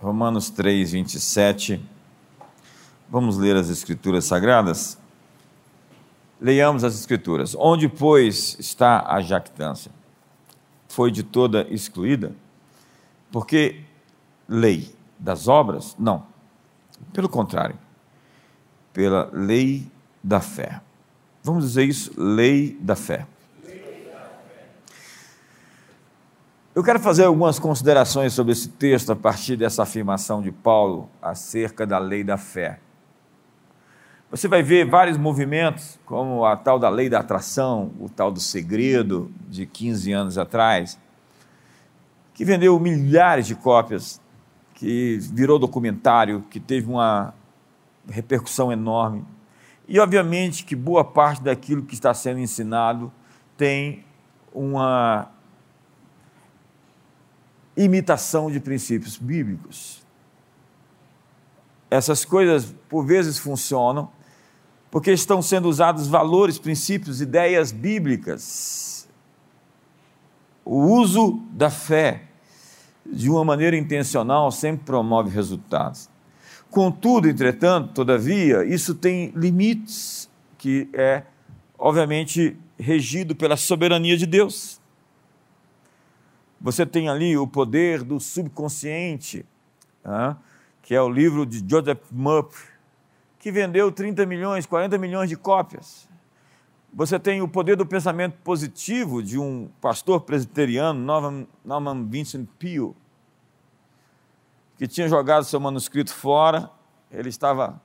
Romanos 3, 27. Vamos ler as Escrituras Sagradas? Leiamos as Escrituras. Onde, pois, está a jactância? Foi de toda excluída? Porque lei das obras? Não. Pelo contrário, pela lei da fé. Vamos dizer isso? Lei da fé. Eu quero fazer algumas considerações sobre esse texto a partir dessa afirmação de Paulo acerca da lei da fé. Você vai ver vários movimentos, como a tal da lei da atração, o tal do segredo de 15 anos atrás, que vendeu milhares de cópias, que virou documentário, que teve uma repercussão enorme. E, obviamente, que boa parte daquilo que está sendo ensinado tem uma imitação de princípios bíblicos. Essas coisas, por vezes, funcionam porque estão sendo usados valores, princípios, ideias bíblicas. O uso da fé de uma maneira intencional sempre promove resultados. Contudo, entretanto, todavia, isso tem limites, que é, obviamente, regido pela soberania de Deus. Você tem ali o poder do subconsciente, que é o livro de Joseph Murphy, que vendeu 30 milhões, 40 milhões de cópias. Você tem o poder do pensamento positivo de um pastor presbiteriano, Norman, Vincent Peale, que tinha jogado seu manuscrito fora, ele estava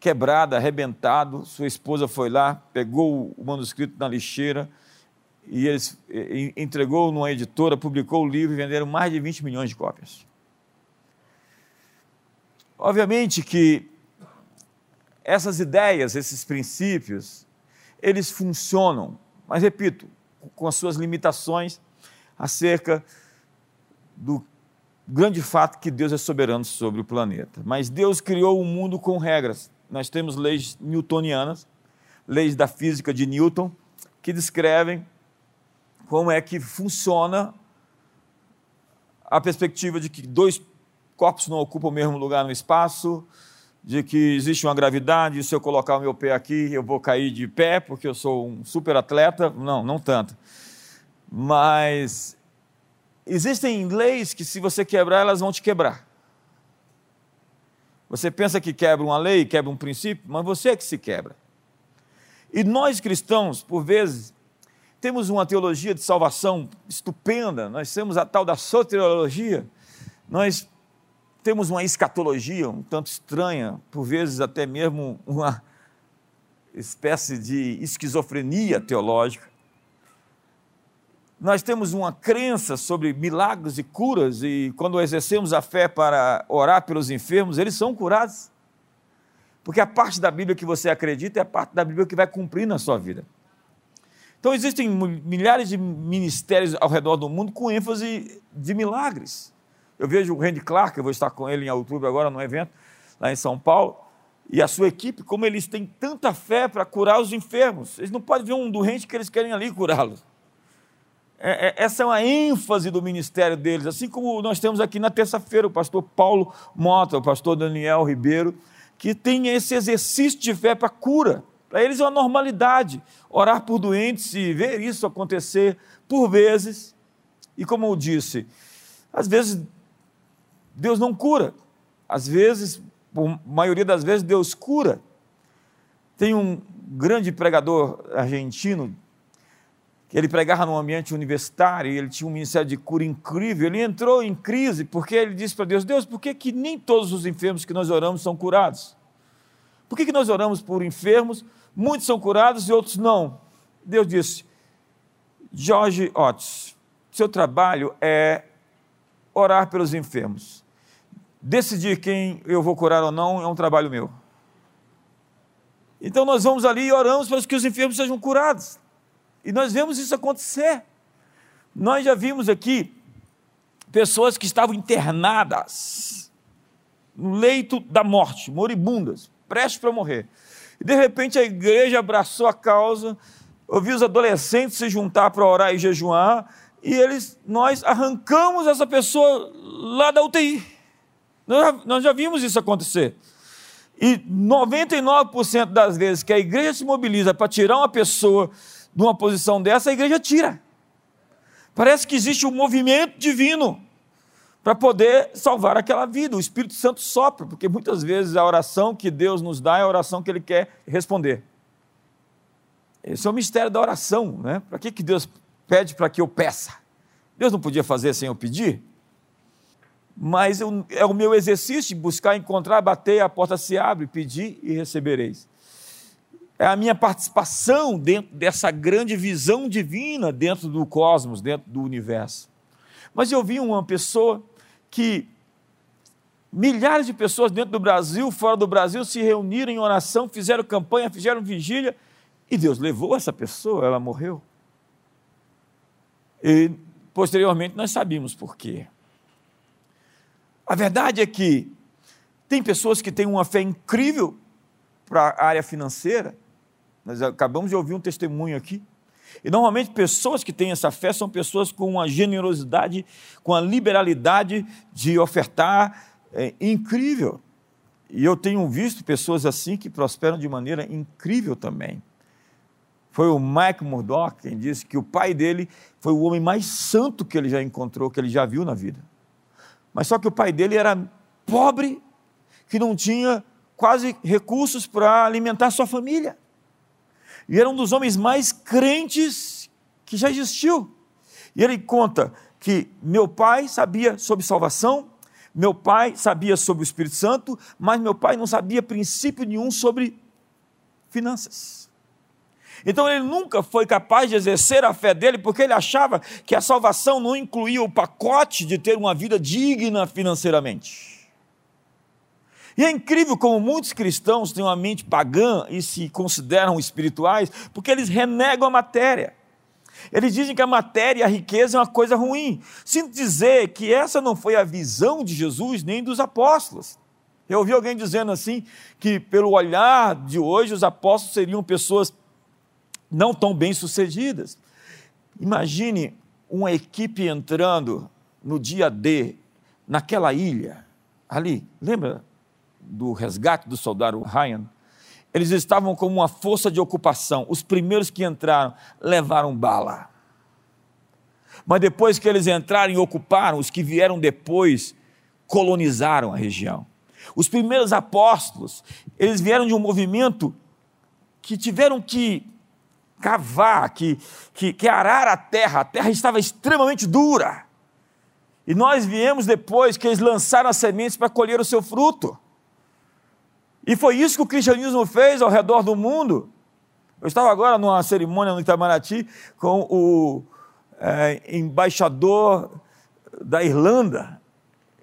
quebrado, arrebentado, sua esposa foi lá, pegou o manuscrito na lixeira e eles entregou numa editora, publicou o livro e venderam mais de 20 milhões de cópias. Obviamente que essas ideias, esses princípios, eles funcionam, mas repito, com as suas limitações acerca do grande fato que Deus é soberano sobre o planeta. Mas Deus criou o um mundo com regras. Nós temos leis newtonianas, leis da física de Newton, que descrevem como é que funciona a perspectiva de que dois corpos não ocupam o mesmo lugar no espaço, de que existe uma gravidade, se eu colocar o meu pé aqui, eu vou cair de pé, porque eu sou um super atleta. Não, não tanto. Mas Existem leis que, se você quebrar, elas vão te quebrar. Você pensa que quebra uma lei, quebra um princípio, mas você é que se quebra. E nós cristãos, por vezes, temos uma teologia de salvação estupenda, nós temos a tal da soteriologia, nós temos uma escatologia um tanto estranha, por vezes até mesmo uma espécie de esquizofrenia teológica nós temos uma crença sobre milagres e curas, e quando exercemos a fé para orar pelos enfermos, eles são curados. Porque a parte da Bíblia que você acredita é a parte da Bíblia que vai cumprir na sua vida. Então existem milhares de ministérios ao redor do mundo com ênfase de milagres. Eu vejo o Randy Clark, eu vou estar com ele em outubro agora no evento, lá em São Paulo, e a sua equipe, como eles têm tanta fé para curar os enfermos. Eles não podem ver um doente que eles querem ali curá-lo. É, é, essa é uma ênfase do ministério deles, assim como nós temos aqui na terça-feira o pastor Paulo Mota, o pastor Daniel Ribeiro, que tem esse exercício de fé para cura. Para eles é uma normalidade orar por doentes e ver isso acontecer por vezes. E como eu disse, às vezes Deus não cura, às vezes, por maioria das vezes, Deus cura. Tem um grande pregador argentino, que ele pregava num ambiente universitário, e ele tinha um ministério de cura incrível, ele entrou em crise, porque ele disse para Deus, Deus, por que, que nem todos os enfermos que nós oramos são curados? Por que, que nós oramos por enfermos, muitos são curados e outros não? Deus disse, Jorge Otis, seu trabalho é orar pelos enfermos. Decidir quem eu vou curar ou não é um trabalho meu. Então nós vamos ali e oramos para que os enfermos sejam curados. E nós vemos isso acontecer. Nós já vimos aqui pessoas que estavam internadas no leito da morte, moribundas, prestes para morrer. E de repente a igreja abraçou a causa, ouviu os adolescentes se juntar para orar e jejuar, e eles, nós arrancamos essa pessoa lá da UTI. Nós já, nós já vimos isso acontecer. E 99% das vezes que a igreja se mobiliza para tirar uma pessoa de uma posição dessa, a igreja tira. Parece que existe um movimento divino para poder salvar aquela vida. O Espírito Santo sopra, porque muitas vezes a oração que Deus nos dá é a oração que Ele quer responder. Esse é o mistério da oração, né? Para que, que Deus pede para que eu peça? Deus não podia fazer sem eu pedir? Mas eu, é o meu exercício de buscar, encontrar, bater, a porta se abre, pedir e recebereis. É a minha participação dentro dessa grande visão divina dentro do cosmos, dentro do universo. Mas eu vi uma pessoa que milhares de pessoas dentro do Brasil, fora do Brasil, se reuniram em oração, fizeram campanha, fizeram vigília, e Deus levou essa pessoa, ela morreu. E posteriormente nós sabíamos por quê. A verdade é que tem pessoas que têm uma fé incrível para a área financeira. Nós acabamos de ouvir um testemunho aqui. E normalmente pessoas que têm essa fé são pessoas com uma generosidade, com a liberalidade de ofertar é, incrível. E eu tenho visto pessoas assim que prosperam de maneira incrível também. Foi o Mike Murdock quem disse que o pai dele foi o homem mais santo que ele já encontrou, que ele já viu na vida. Mas só que o pai dele era pobre, que não tinha quase recursos para alimentar sua família. E era um dos homens mais crentes que já existiu. E ele conta que meu pai sabia sobre salvação, meu pai sabia sobre o Espírito Santo, mas meu pai não sabia princípio nenhum sobre finanças. Então ele nunca foi capaz de exercer a fé dele, porque ele achava que a salvação não incluía o pacote de ter uma vida digna financeiramente. E é incrível como muitos cristãos têm uma mente pagã e se consideram espirituais, porque eles renegam a matéria. Eles dizem que a matéria e a riqueza é uma coisa ruim. Sinto dizer que essa não foi a visão de Jesus nem dos apóstolos. Eu ouvi alguém dizendo assim que, pelo olhar de hoje, os apóstolos seriam pessoas não tão bem sucedidas. Imagine uma equipe entrando no dia D, naquela ilha, ali, lembra do resgate do soldado Ryan? Eles estavam como uma força de ocupação. Os primeiros que entraram levaram bala. Mas depois que eles entraram e ocuparam, os que vieram depois colonizaram a região. Os primeiros apóstolos, eles vieram de um movimento que tiveram que cavar, que, que, que arar a terra. A terra estava extremamente dura. E nós viemos depois que eles lançaram as sementes para colher o seu fruto. E foi isso que o cristianismo fez ao redor do mundo. Eu estava agora numa cerimônia no Itamaraty com o é, embaixador da Irlanda.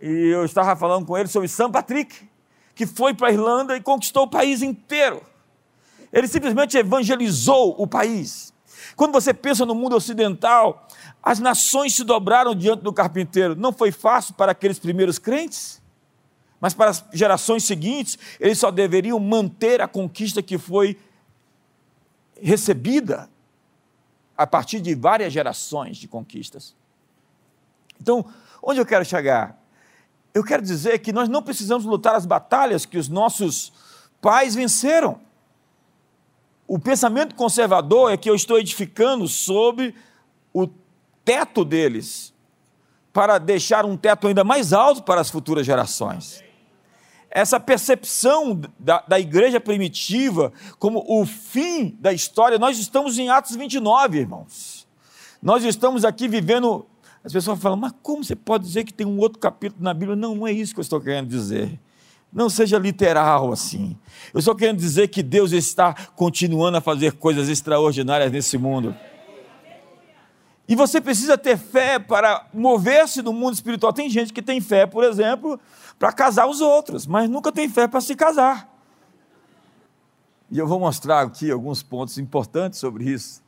E eu estava falando com ele sobre São Patrick, que foi para a Irlanda e conquistou o país inteiro. Ele simplesmente evangelizou o país. Quando você pensa no mundo ocidental, as nações se dobraram diante do carpinteiro. Não foi fácil para aqueles primeiros crentes, mas para as gerações seguintes, eles só deveriam manter a conquista que foi recebida a partir de várias gerações de conquistas. Então, onde eu quero chegar? Eu quero dizer que nós não precisamos lutar as batalhas que os nossos pais venceram. O pensamento conservador é que eu estou edificando sobre o teto deles, para deixar um teto ainda mais alto para as futuras gerações. Essa percepção da, da igreja primitiva como o fim da história, nós estamos em Atos 29, irmãos. Nós estamos aqui vivendo. As pessoas falam, mas como você pode dizer que tem um outro capítulo na Bíblia? Não, não é isso que eu estou querendo dizer. Não seja literal assim. Eu só quero dizer que Deus está continuando a fazer coisas extraordinárias nesse mundo. E você precisa ter fé para mover-se no mundo espiritual. Tem gente que tem fé, por exemplo, para casar os outros, mas nunca tem fé para se casar. E eu vou mostrar aqui alguns pontos importantes sobre isso,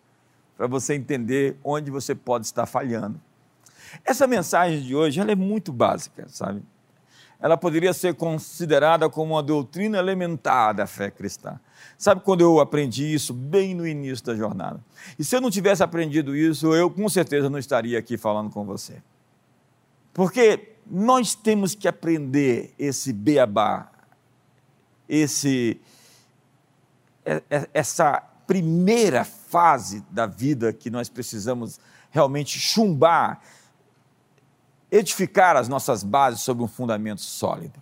para você entender onde você pode estar falhando. Essa mensagem de hoje ela é muito básica, sabe? ela poderia ser considerada como uma doutrina elementar da fé cristã. Sabe quando eu aprendi isso bem no início da jornada? E se eu não tivesse aprendido isso, eu com certeza não estaria aqui falando com você. Porque nós temos que aprender esse beabá, esse, é, é, essa primeira fase da vida que nós precisamos realmente chumbar, edificar as nossas bases sobre um fundamento sólido.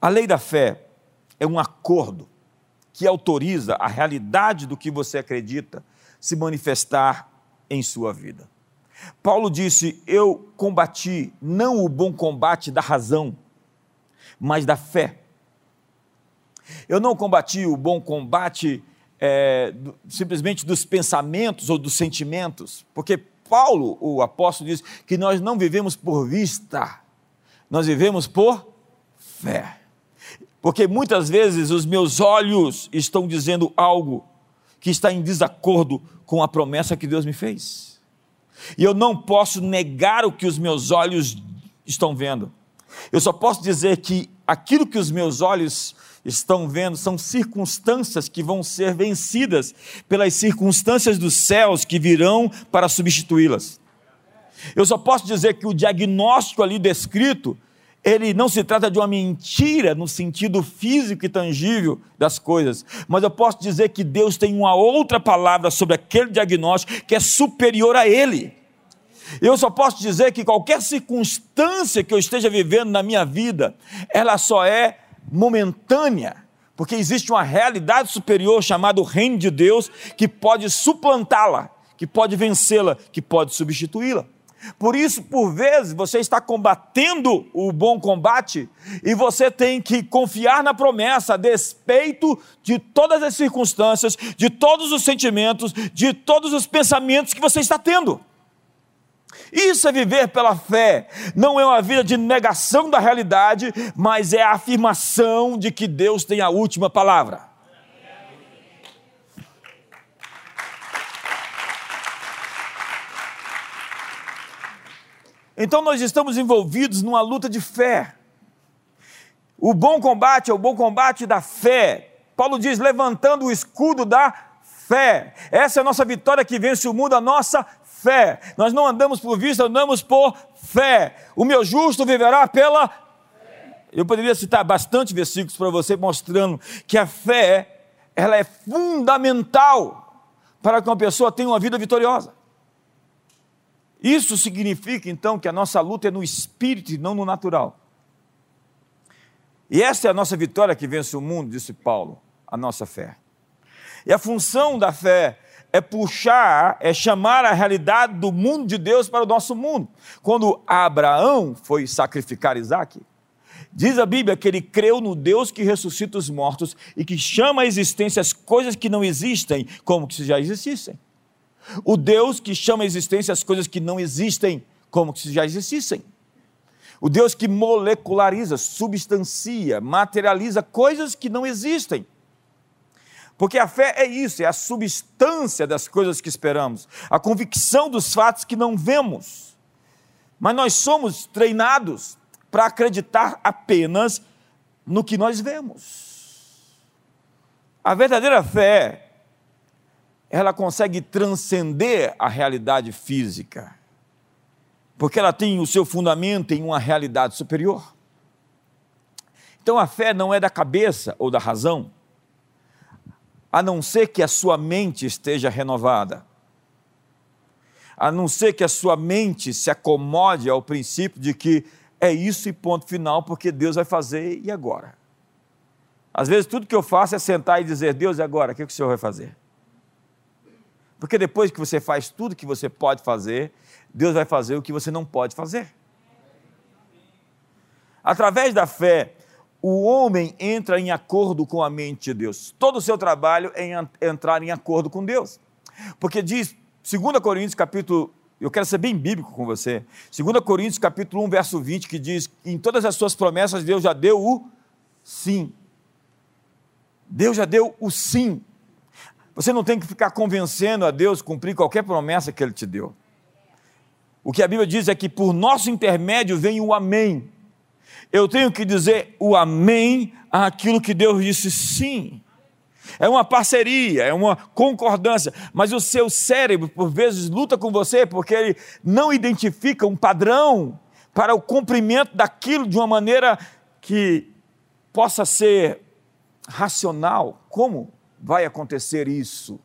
A lei da fé é um acordo que autoriza a realidade do que você acredita se manifestar em sua vida. Paulo disse: Eu combati não o bom combate da razão, mas da fé. Eu não combati o bom combate é, simplesmente dos pensamentos ou dos sentimentos, porque Paulo, o apóstolo, diz que nós não vivemos por vista, nós vivemos por fé. Porque muitas vezes os meus olhos estão dizendo algo que está em desacordo com a promessa que Deus me fez. E eu não posso negar o que os meus olhos estão vendo. Eu só posso dizer que aquilo que os meus olhos estão vendo são circunstâncias que vão ser vencidas pelas circunstâncias dos céus que virão para substituí-las. Eu só posso dizer que o diagnóstico ali descrito, ele não se trata de uma mentira no sentido físico e tangível das coisas, mas eu posso dizer que Deus tem uma outra palavra sobre aquele diagnóstico que é superior a ele. Eu só posso dizer que qualquer circunstância que eu esteja vivendo na minha vida, ela só é momentânea, porque existe uma realidade superior chamada reino de Deus que pode suplantá-la, que pode vencê-la, que pode substituí-la. Por isso, por vezes, você está combatendo o bom combate e você tem que confiar na promessa, a despeito de todas as circunstâncias, de todos os sentimentos, de todos os pensamentos que você está tendo. Isso é viver pela fé. Não é uma vida de negação da realidade, mas é a afirmação de que Deus tem a última palavra. Então nós estamos envolvidos numa luta de fé. O bom combate é o bom combate da fé. Paulo diz: levantando o escudo da fé. Essa é a nossa vitória que vence o mundo, a nossa fé. Nós não andamos por vista, andamos por fé. O meu justo viverá pela fé. Eu poderia citar bastante versículos para você mostrando que a fé, ela é fundamental para que uma pessoa tenha uma vida vitoriosa. Isso significa então que a nossa luta é no espírito e não no natural. E essa é a nossa vitória que vence o mundo, disse Paulo, a nossa fé. E a função da fé é puxar, é chamar a realidade do mundo de Deus para o nosso mundo. Quando Abraão foi sacrificar Isaac, diz a Bíblia que ele creu no Deus que ressuscita os mortos e que chama à existência as coisas que não existem como se já existissem. O Deus que chama à existência as coisas que não existem como se já existissem. O Deus que moleculariza, substancia, materializa coisas que não existem. Porque a fé é isso, é a substância das coisas que esperamos, a convicção dos fatos que não vemos. Mas nós somos treinados para acreditar apenas no que nós vemos. A verdadeira fé, ela consegue transcender a realidade física, porque ela tem o seu fundamento em uma realidade superior. Então a fé não é da cabeça ou da razão, a não ser que a sua mente esteja renovada, a não ser que a sua mente se acomode ao princípio de que é isso e ponto final, porque Deus vai fazer e agora. Às vezes tudo que eu faço é sentar e dizer, Deus, e agora? O que, o Senhor vai fazer? Porque depois que você faz tudo que você pode fazer, Deus vai fazer o que você não pode fazer. Através da fé, o homem entra em acordo com a mente de Deus. Todo o seu trabalho é entrar em acordo com Deus. Porque diz, 2 Coríntios capítulo, eu quero ser bem bíblico com você, 2 Coríntios capítulo 1, verso 20, que diz, em todas as suas promessas Deus já deu o sim. Deus já deu o sim. Você não tem que ficar convencendo a Deus cumprir qualquer promessa que Ele te deu. O que a Bíblia diz é que por nosso intermédio vem o amém eu tenho que dizer o amém àquilo que Deus disse sim. É uma parceria, é uma concordância, mas o seu cérebro, por vezes, luta com você porque ele não identifica um padrão, para o cumprimento daquilo de uma maneira que possa ser racional. Como vai acontecer isso?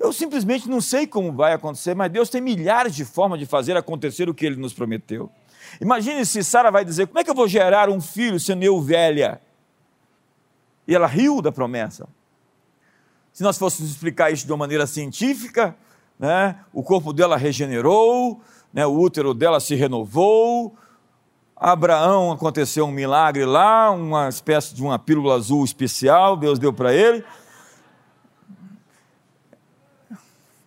Eu simplesmente não sei como vai acontecer, mas Deus tem milhares de formas de fazer acontecer o que Ele nos prometeu. Imagine se Sara vai dizer: Como é que eu vou gerar um filho sendo eu velha? E ela riu da promessa. Se nós fôssemos explicar isso de uma maneira científica, né, o corpo dela regenerou, né, o útero dela se renovou, Abraão aconteceu um milagre lá, uma espécie de uma pílula azul especial, Deus deu para ele.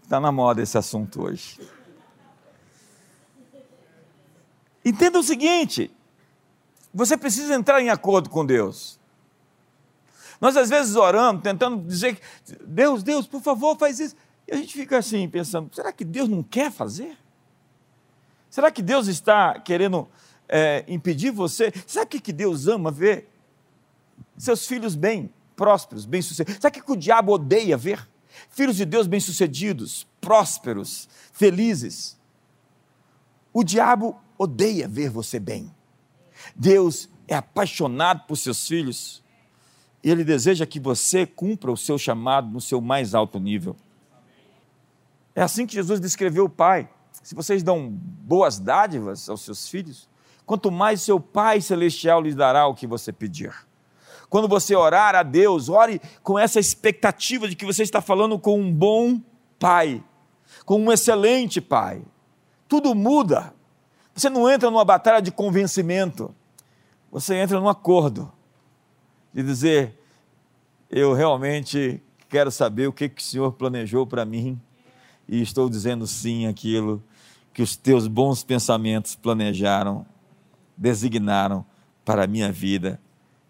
Está na moda esse assunto hoje. Entenda o seguinte: você precisa entrar em acordo com Deus. Nós às vezes oramos, tentando dizer, Deus, Deus, por favor, faz isso. E a gente fica assim, pensando, será que Deus não quer fazer? Será que Deus está querendo é, impedir você? Sabe o que Deus ama ver? Seus filhos bem, prósperos, bem-sucedidos. Sabe o que o diabo odeia ver? Filhos de Deus bem-sucedidos, prósperos, felizes. O diabo odeia ver você bem. Deus é apaixonado por seus filhos e ele deseja que você cumpra o seu chamado no seu mais alto nível. É assim que Jesus descreveu o Pai. Se vocês dão boas dádivas aos seus filhos, quanto mais seu Pai Celestial lhes dará o que você pedir. Quando você orar a Deus, ore com essa expectativa de que você está falando com um bom Pai, com um excelente Pai. Tudo muda. Você não entra numa batalha de convencimento, você entra num acordo de dizer: eu realmente quero saber o que, que o Senhor planejou para mim e estou dizendo sim aquilo que os teus bons pensamentos planejaram, designaram para a minha vida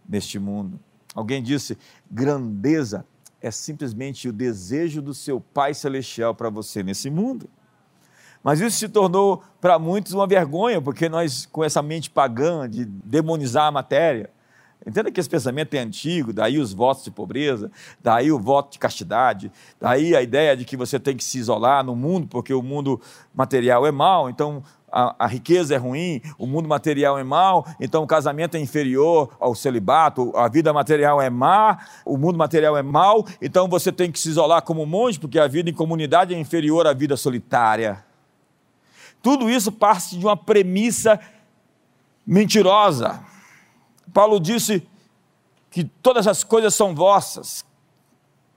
neste mundo. Alguém disse: grandeza é simplesmente o desejo do seu Pai Celestial para você nesse mundo. Mas isso se tornou para muitos uma vergonha, porque nós, com essa mente pagã de demonizar a matéria, Entenda que esse pensamento é antigo, daí os votos de pobreza, daí o voto de castidade, daí a ideia de que você tem que se isolar no mundo, porque o mundo material é mau, então a, a, riqueza é ruim, o mundo material é mau, então o casamento é inferior ao celibato, a vida material é má, o mundo material é mau, então você tem que se isolar como monge, porque a vida em comunidade é inferior à vida solitária. Tudo isso parte de uma premissa mentirosa Paulo disse que todas as coisas são vossas,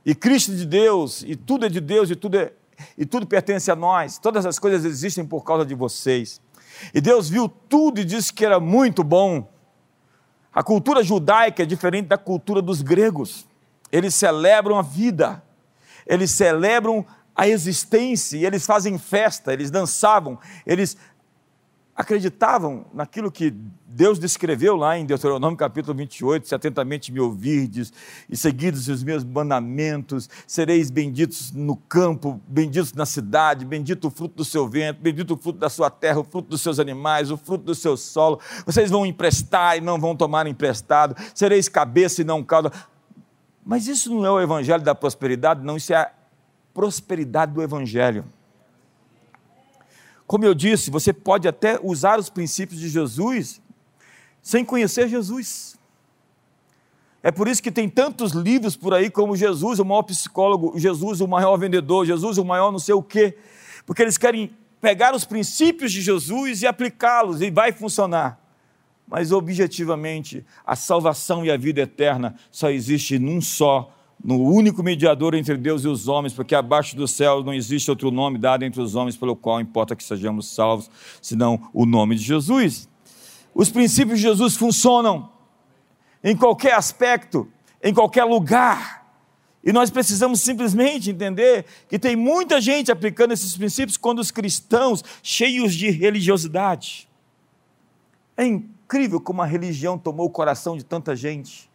e Cristo é de Deus, e tudo é de Deus, e tudo, é, e tudo pertence a nós, todas as coisas existem por causa de vocês. E Deus viu tudo e disse que era muito bom. A cultura judaica é diferente da cultura dos gregos. Eles celebram a vida, eles celebram a existência, eles fazem festa, eles dançavam, eles acreditavam naquilo que Deus descreveu lá em Deuteronômio capítulo 28, se atentamente me ouvirdes e seguidos os meus mandamentos, sereis benditos no campo, benditos na cidade, bendito o fruto do seu vento, bendito o fruto da sua terra, o fruto dos seus animais, o fruto do seu solo, vocês vão emprestar e não vão tomar emprestado, sereis cabeça e não cauda. Mas isso não é o evangelho da prosperidade, não, isso é a prosperidade do evangelho. Como eu disse, você pode até usar os princípios de Jesus sem conhecer Jesus. É por isso que tem tantos livros por aí como Jesus, o maior psicólogo, Jesus, o maior vendedor, Jesus, o maior não sei o quê, porque eles querem pegar os princípios de Jesus e aplicá-los e vai funcionar. Mas objetivamente, a salvação e a vida eterna só existe num só no único mediador entre Deus e os homens, porque abaixo do céu não existe outro nome dado entre os homens pelo qual importa que sejamos salvos, senão o nome de Jesus. Os princípios de Jesus funcionam em qualquer aspecto, em qualquer lugar. E nós precisamos simplesmente entender que tem muita gente aplicando esses princípios quando os cristãos, cheios de religiosidade. É incrível como a religião tomou o coração de tanta gente.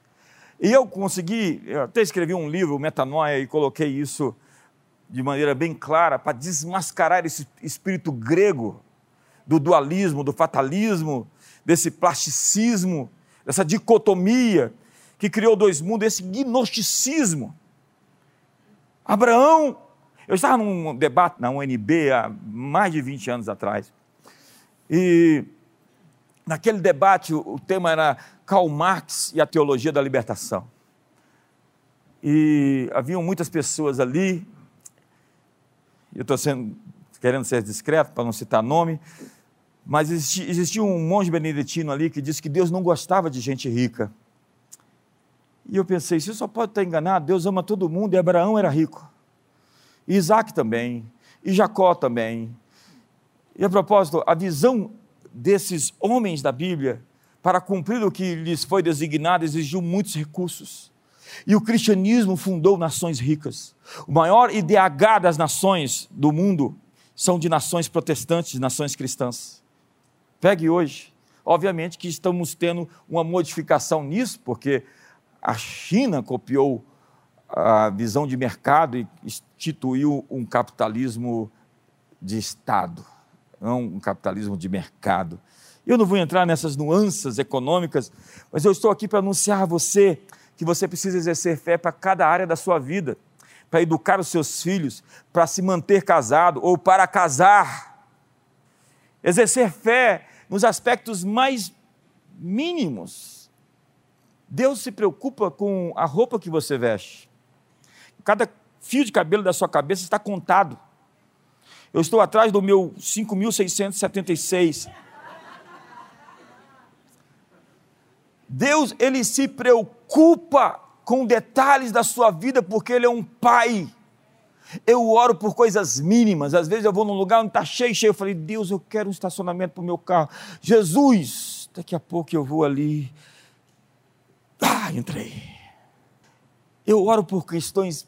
E eu consegui, eu até escrevi um livro, Metanoia, e coloquei isso de maneira bem clara para desmascarar esse espírito grego do dualismo, do fatalismo, desse plasticismo, dessa dicotomia que criou dois mundos, esse gnosticismo. Abraão, eu estava num debate na UNB há mais de 20 anos atrás, e naquele debate o tema era Karl Marx e a teologia da libertação. E haviam muitas pessoas ali, eu estou querendo ser discreto para não citar nome, mas existia, existia um monge beneditino ali que disse que Deus não gostava de gente rica. E eu pensei, isso só pode estar enganado, Deus ama todo mundo e Abraão era rico. E Isaac também, e Jacó também. E a propósito, a visão desses homens da Bíblia para cumprir o que lhes foi designado exigiu muitos recursos. E o cristianismo fundou nações ricas. O maior IDH das nações do mundo são de nações protestantes, de nações cristãs. Pegue hoje. Obviamente que estamos tendo uma modificação nisso, porque a China copiou a visão de mercado e instituiu um capitalismo de Estado, não um capitalismo de mercado. Eu não vou entrar nessas nuances econômicas, mas eu estou aqui para anunciar a você que você precisa exercer fé para cada área da sua vida, para educar os seus filhos, para se manter casado ou para casar. Exercer fé nos aspectos mais mínimos. Deus se preocupa com a roupa que você veste. Cada fio de cabelo da sua cabeça está contado. Eu estou atrás do meu 5.676. Deus, ele se preocupa com detalhes da sua vida porque ele é um pai. Eu oro por coisas mínimas. Às vezes eu vou num lugar onde está cheio, cheio. Eu falei, Deus, eu quero um estacionamento para o meu carro. Jesus, daqui a pouco eu vou ali. Ah, entrei. Eu oro por questões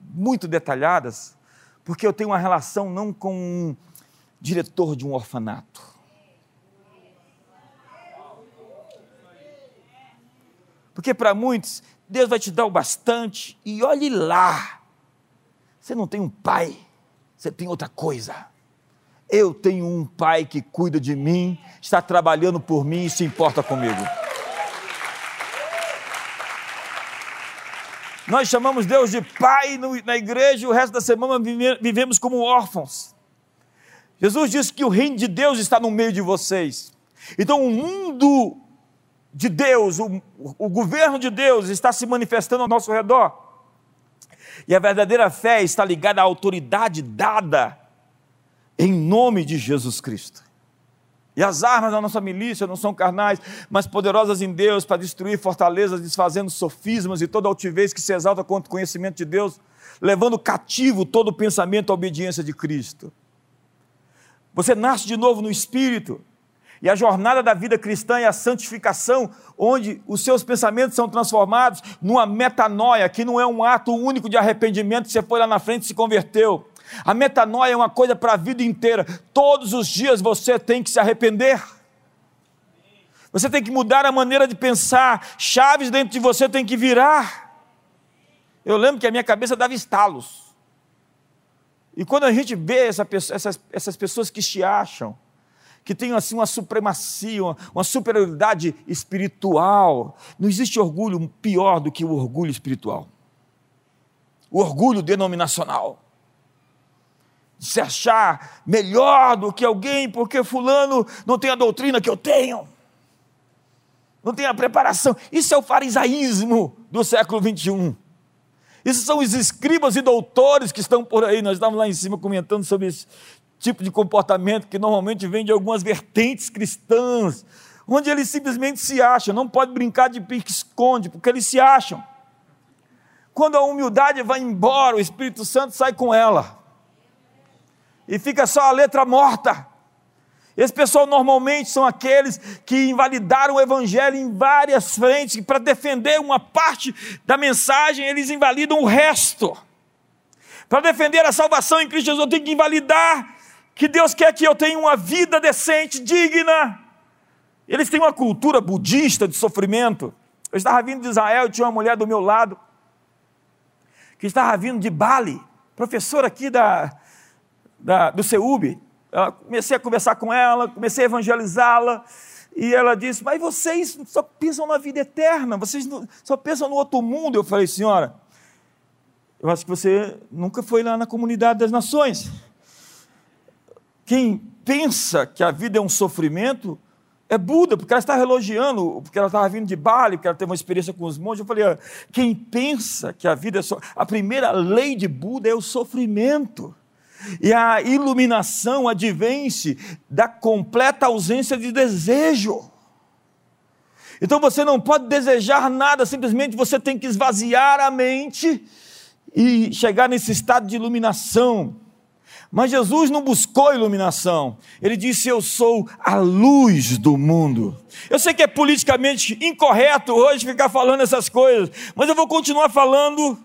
muito detalhadas, porque eu tenho uma relação não com um diretor de um orfanato. Porque para muitos, Deus vai te dar o bastante e olhe lá. Você não tem um pai, você tem outra coisa. Eu tenho um pai que cuida de mim, está trabalhando por mim e se importa comigo. Nós chamamos Deus de Pai na igreja e o resto da semana vivemos como órfãos. Jesus disse que o reino de Deus está no meio de vocês. Então o mundo de Deus, o, o governo de Deus está se manifestando ao nosso redor. E a verdadeira fé está ligada à autoridade dada em nome de Jesus Cristo. E as armas da nossa milícia não são carnais, mas poderosas em Deus para destruir fortalezas, desfazendo sofismas e toda altivez que se exalta contra o conhecimento de Deus, levando cativo todo o pensamento à obediência de Cristo. Você nasce de novo no Espírito, e a jornada da vida cristã é a santificação, onde os seus pensamentos são transformados numa metanoia, que não é um ato único de arrependimento, que você foi lá na frente e se converteu. A metanoia é uma coisa para a vida inteira. Todos os dias você tem que se arrepender. Você tem que mudar a maneira de pensar. Chaves dentro de você tem que virar. Eu lembro que a minha cabeça dava estalos. E quando a gente vê essa, essas, essas pessoas que se acham, que têm assim uma supremacia, uma, uma superioridade espiritual, não existe orgulho pior do que o orgulho espiritual. O orgulho denominacional se achar melhor do que alguém, porque Fulano não tem a doutrina que eu tenho, não tem a preparação. Isso é o farisaísmo do século 21. Isso são os escribas e doutores que estão por aí. Nós estávamos lá em cima comentando sobre esse tipo de comportamento que normalmente vem de algumas vertentes cristãs, onde eles simplesmente se acham, não pode brincar de pique-esconde, porque eles se acham. Quando a humildade vai embora, o Espírito Santo sai com ela e fica só a letra morta. Esse pessoal normalmente são aqueles que invalidaram o evangelho em várias frentes, para defender uma parte da mensagem, eles invalidam o resto. Para defender a salvação em Cristo Jesus, eu tenho que invalidar que Deus quer que eu tenha uma vida decente, digna. Eles têm uma cultura budista de sofrimento. Eu estava vindo de Israel e tinha uma mulher do meu lado, que estava vindo de Bali, professora aqui da, da, do CEUB. comecei a conversar com ela, comecei a evangelizá-la, e ela disse: Mas vocês só pensam na vida eterna, vocês só pensam no outro mundo. Eu falei: Senhora, eu acho que você nunca foi lá na comunidade das nações. Quem pensa que a vida é um sofrimento é Buda, porque ela estava elogiando, porque ela estava vindo de Bali, porque ela teve uma experiência com os monges. Eu falei, quem pensa que a vida é só. A primeira lei de Buda é o sofrimento. E a iluminação advém-se da completa ausência de desejo. Então você não pode desejar nada, simplesmente você tem que esvaziar a mente e chegar nesse estado de iluminação. Mas Jesus não buscou iluminação. Ele disse: Eu sou a luz do mundo. Eu sei que é politicamente incorreto hoje ficar falando essas coisas, mas eu vou continuar falando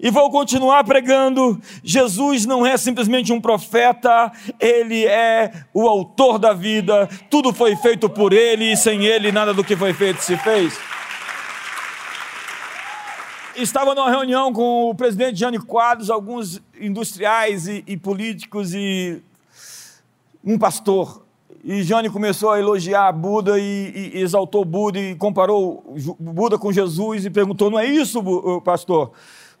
e vou continuar pregando. Jesus não é simplesmente um profeta, ele é o autor da vida. Tudo foi feito por ele e sem ele nada do que foi feito se fez. Estava numa reunião com o presidente Jânio Quadros, alguns industriais e, e políticos e um pastor. E Jânio começou a elogiar Buda e, e, exaltou Buda e comparou Buda com Jesus e perguntou: Não é isso, pastor?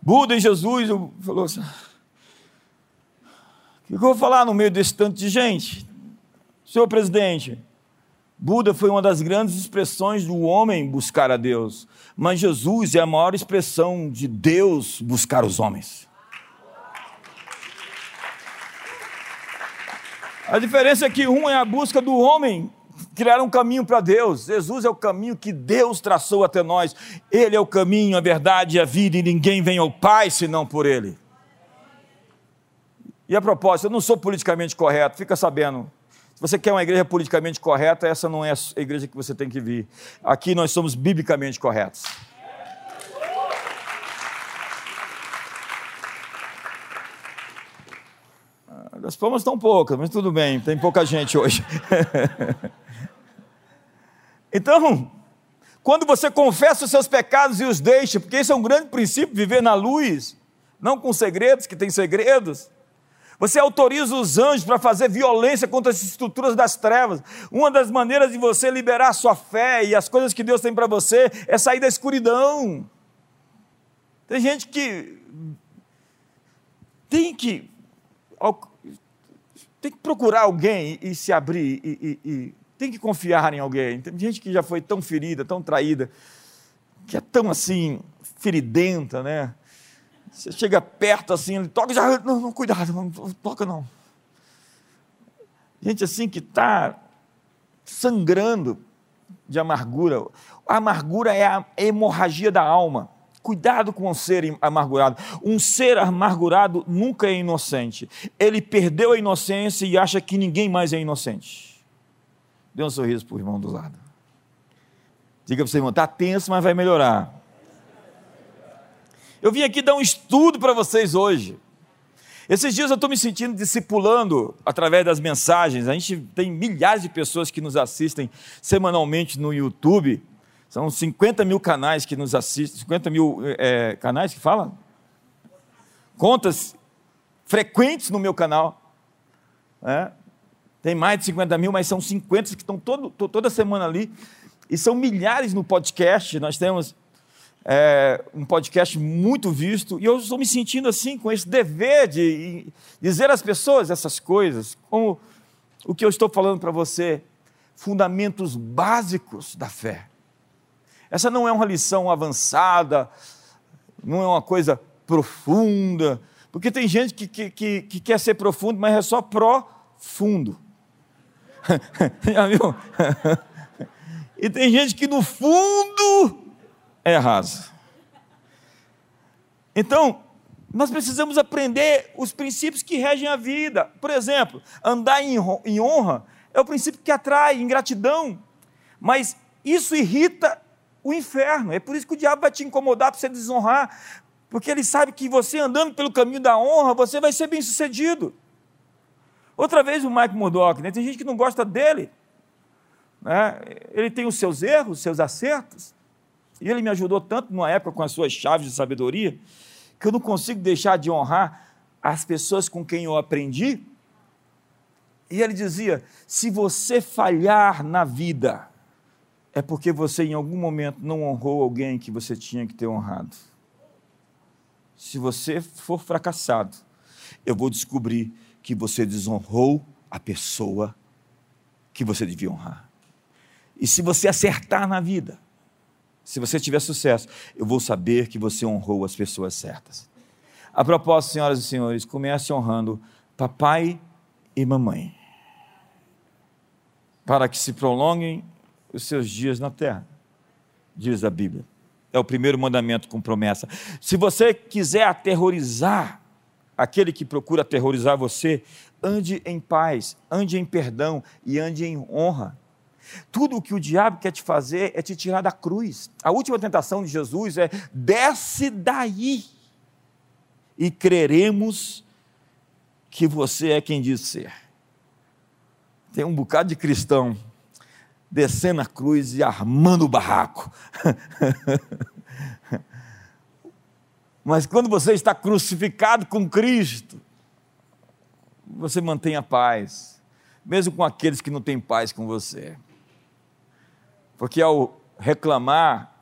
Buda e Jesus, falou assim: O que eu vou falar no meio desse tanto de gente? Senhor presidente, Buda foi uma das grandes expressões do homem buscar a Deus, mas Jesus é a maior expressão de Deus buscar os homens. A diferença é que um é a busca do homem criar um caminho para Deus. Jesus é o caminho que Deus traçou até nós. Ele é o caminho, a verdade e a vida, e ninguém vem ao Pai senão por Ele. E a propósito, eu não sou politicamente correto, fica sabendo. Você quer uma igreja politicamente correta, essa não é a igreja que você tem que vir. Aqui nós somos biblicamente corretos. As palmas estão poucas, mas tudo bem, tem pouca gente hoje. então, quando você confessa os seus pecados e os deixa, porque esse é um grande princípio, viver na luz, não com segredos, que tem segredos. Você autoriza os anjos para fazer violência contra as estruturas das trevas. Uma das maneiras de você liberar a sua fé e as coisas que Deus tem para você é sair da escuridão. Tem gente que tem que tem que procurar alguém e, se abrir, e, e, e, tem que confiar em alguém. Tem gente que já foi tão ferida, tão traída, que é tão assim, feridenta, né? Você chega perto assim, ele toca, já, não, não cuidado, não, não toca não. Gente assim que está sangrando de amargura. A amargura é a hemorragia da alma. Cuidado com o ser amargurado. Um ser amargurado nunca é inocente. Ele perdeu a inocência e acha que ninguém mais é inocente. Dê um sorriso para o irmão do lado. Diga para o seu irmão, está tenso, mas vai melhorar. Eu vim aqui dar um estudo para vocês hoje. Esses dias eu estou me sentindo discipulando através das mensagens. A gente tem milhares de pessoas que nos assistem semanalmente no YouTube. São 50 mil canais que nos assistem, 50 mil é, canais que falam? Contas frequentes no meu canal. É? Tem mais de 50 mil, mas são 50 que estão todo, toda semana ali. E são milhares no podcast. Nós temos é, um podcast muito visto. E eu estou me sentindo assim, com esse dever de dizer às pessoas essas coisas, como o que eu estou falando para você, fundamentos básicos da fé. Essa não é uma lição avançada, não é uma coisa profunda, porque tem gente que, que, que, que quer ser profundo, mas é só profundo. Já viu? e tem gente que no fundo é raso. Então, nós precisamos aprender os princípios que regem a vida. Por exemplo, andar em honra é o princípio que atrai ingratidão, mas isso irrita o inferno. É por isso que o diabo vai te incomodar para você desonrar, porque ele sabe que você andando pelo caminho da honra, você vai ser bem sucedido. Outra vez o Mike Murdock, né? tem gente que não gosta dele. Né? Ele tem os seus erros, os seus acertos. E ele me ajudou tanto numa época com as suas chaves de sabedoria, que eu não consigo deixar de honrar as pessoas com quem eu aprendi. E ele dizia: se você falhar na vida, é porque você em algum momento não honrou alguém que você tinha que ter honrado. Se você for fracassado, eu vou descobrir que você desonrou a pessoa que você devia honrar. E se você acertar na vida, se você tiver sucesso, eu vou saber que você honrou as pessoas certas. A propósito, senhoras e senhores, comece honrando papai e mamãe, para que se prolonguem os seus dias na terra, diz a Bíblia. É o primeiro mandamento com promessa. Se você quiser aterrorizar aquele que procura aterrorizar você, ande em paz, ande em perdão e ande em honra. Tudo o que o diabo quer te fazer é te tirar da cruz. A última tentação de Jesus é: desce daí e creremos que você é quem diz ser. Tem um bocado de cristão descendo a cruz e armando o barraco. Mas quando você está crucificado com Cristo, você mantém a paz, mesmo com aqueles que não têm paz com você. Porque ao reclamar,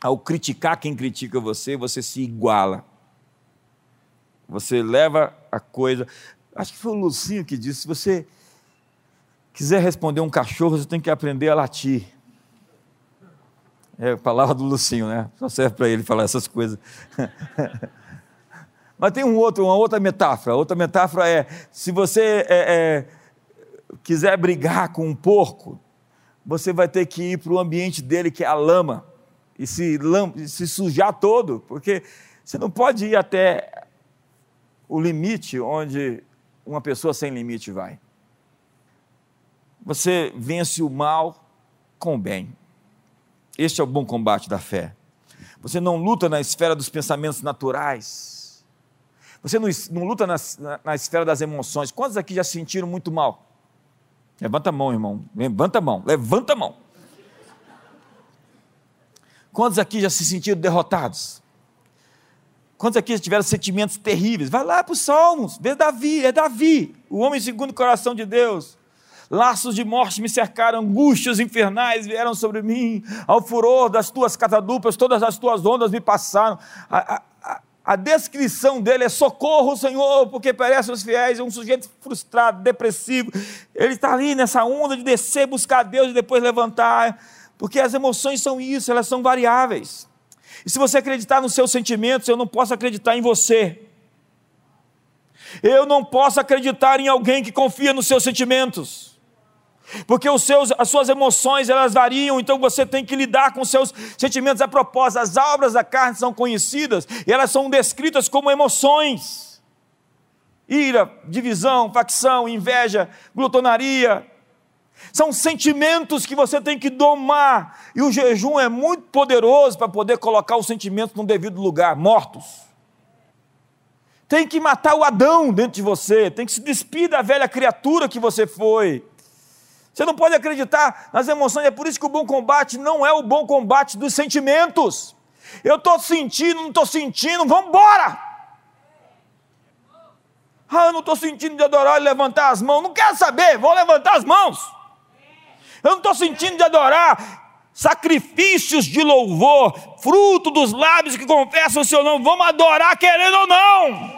ao criticar quem critica você, você se iguala. Você leva a coisa. Acho que foi o Lucinho que disse: se você quiser responder um cachorro, você tem que aprender a latir. É a palavra do Lucinho, né? Só serve para ele falar essas coisas. Mas tem um outro, uma outra metáfora. Outra metáfora é: se você é, é, quiser brigar com um porco, você vai ter que ir para o ambiente dele, que é a lama, e se, se sujar todo, porque você não pode ir até o limite onde uma pessoa sem limite vai. Você vence o mal com o bem. Este é o bom combate da fé. Você não luta na esfera dos pensamentos naturais. Você não, não luta na, na, na esfera das emoções. Quantos aqui já sentiram muito mal? Levanta a mão, irmão. Levanta a mão. Levanta a mão. Quantos aqui já se sentiram derrotados? Quantos aqui já tiveram sentimentos terríveis? Vai lá para os Salmos, vê Davi, é Davi, o homem segundo o coração de Deus. Laços de morte me cercaram, angústias infernais vieram sobre mim, ao furor das tuas catadupas, todas as tuas ondas me passaram. A, a descrição dele é socorro, Senhor, porque perecem os fiéis. É um sujeito frustrado, depressivo. Ele está ali nessa onda de descer, buscar Deus e depois levantar, porque as emoções são isso, elas são variáveis. E se você acreditar nos seus sentimentos, eu não posso acreditar em você. Eu não posso acreditar em alguém que confia nos seus sentimentos porque os seus, as suas emoções elas variam, então você tem que lidar com seus sentimentos a propósito. As obras da carne são conhecidas e elas são descritas como emoções: ira, divisão, facção, inveja, glutonaria. São sentimentos que você tem que domar, e o jejum é muito poderoso para poder colocar os sentimentos no devido lugar mortos. Tem que matar o Adão dentro de você, tem que se despir da velha criatura que você foi você não pode acreditar nas emoções, é por isso que o bom combate não é o bom combate dos sentimentos. Eu estou sentindo, não estou sentindo, vamos embora! Ah, eu não estou sentindo de adorar e levantar as mãos, não quero saber, vou levantar as mãos. Eu não estou sentindo de adorar, sacrifícios de louvor, fruto dos lábios que confessam o seu nome, vamos adorar querendo ou não.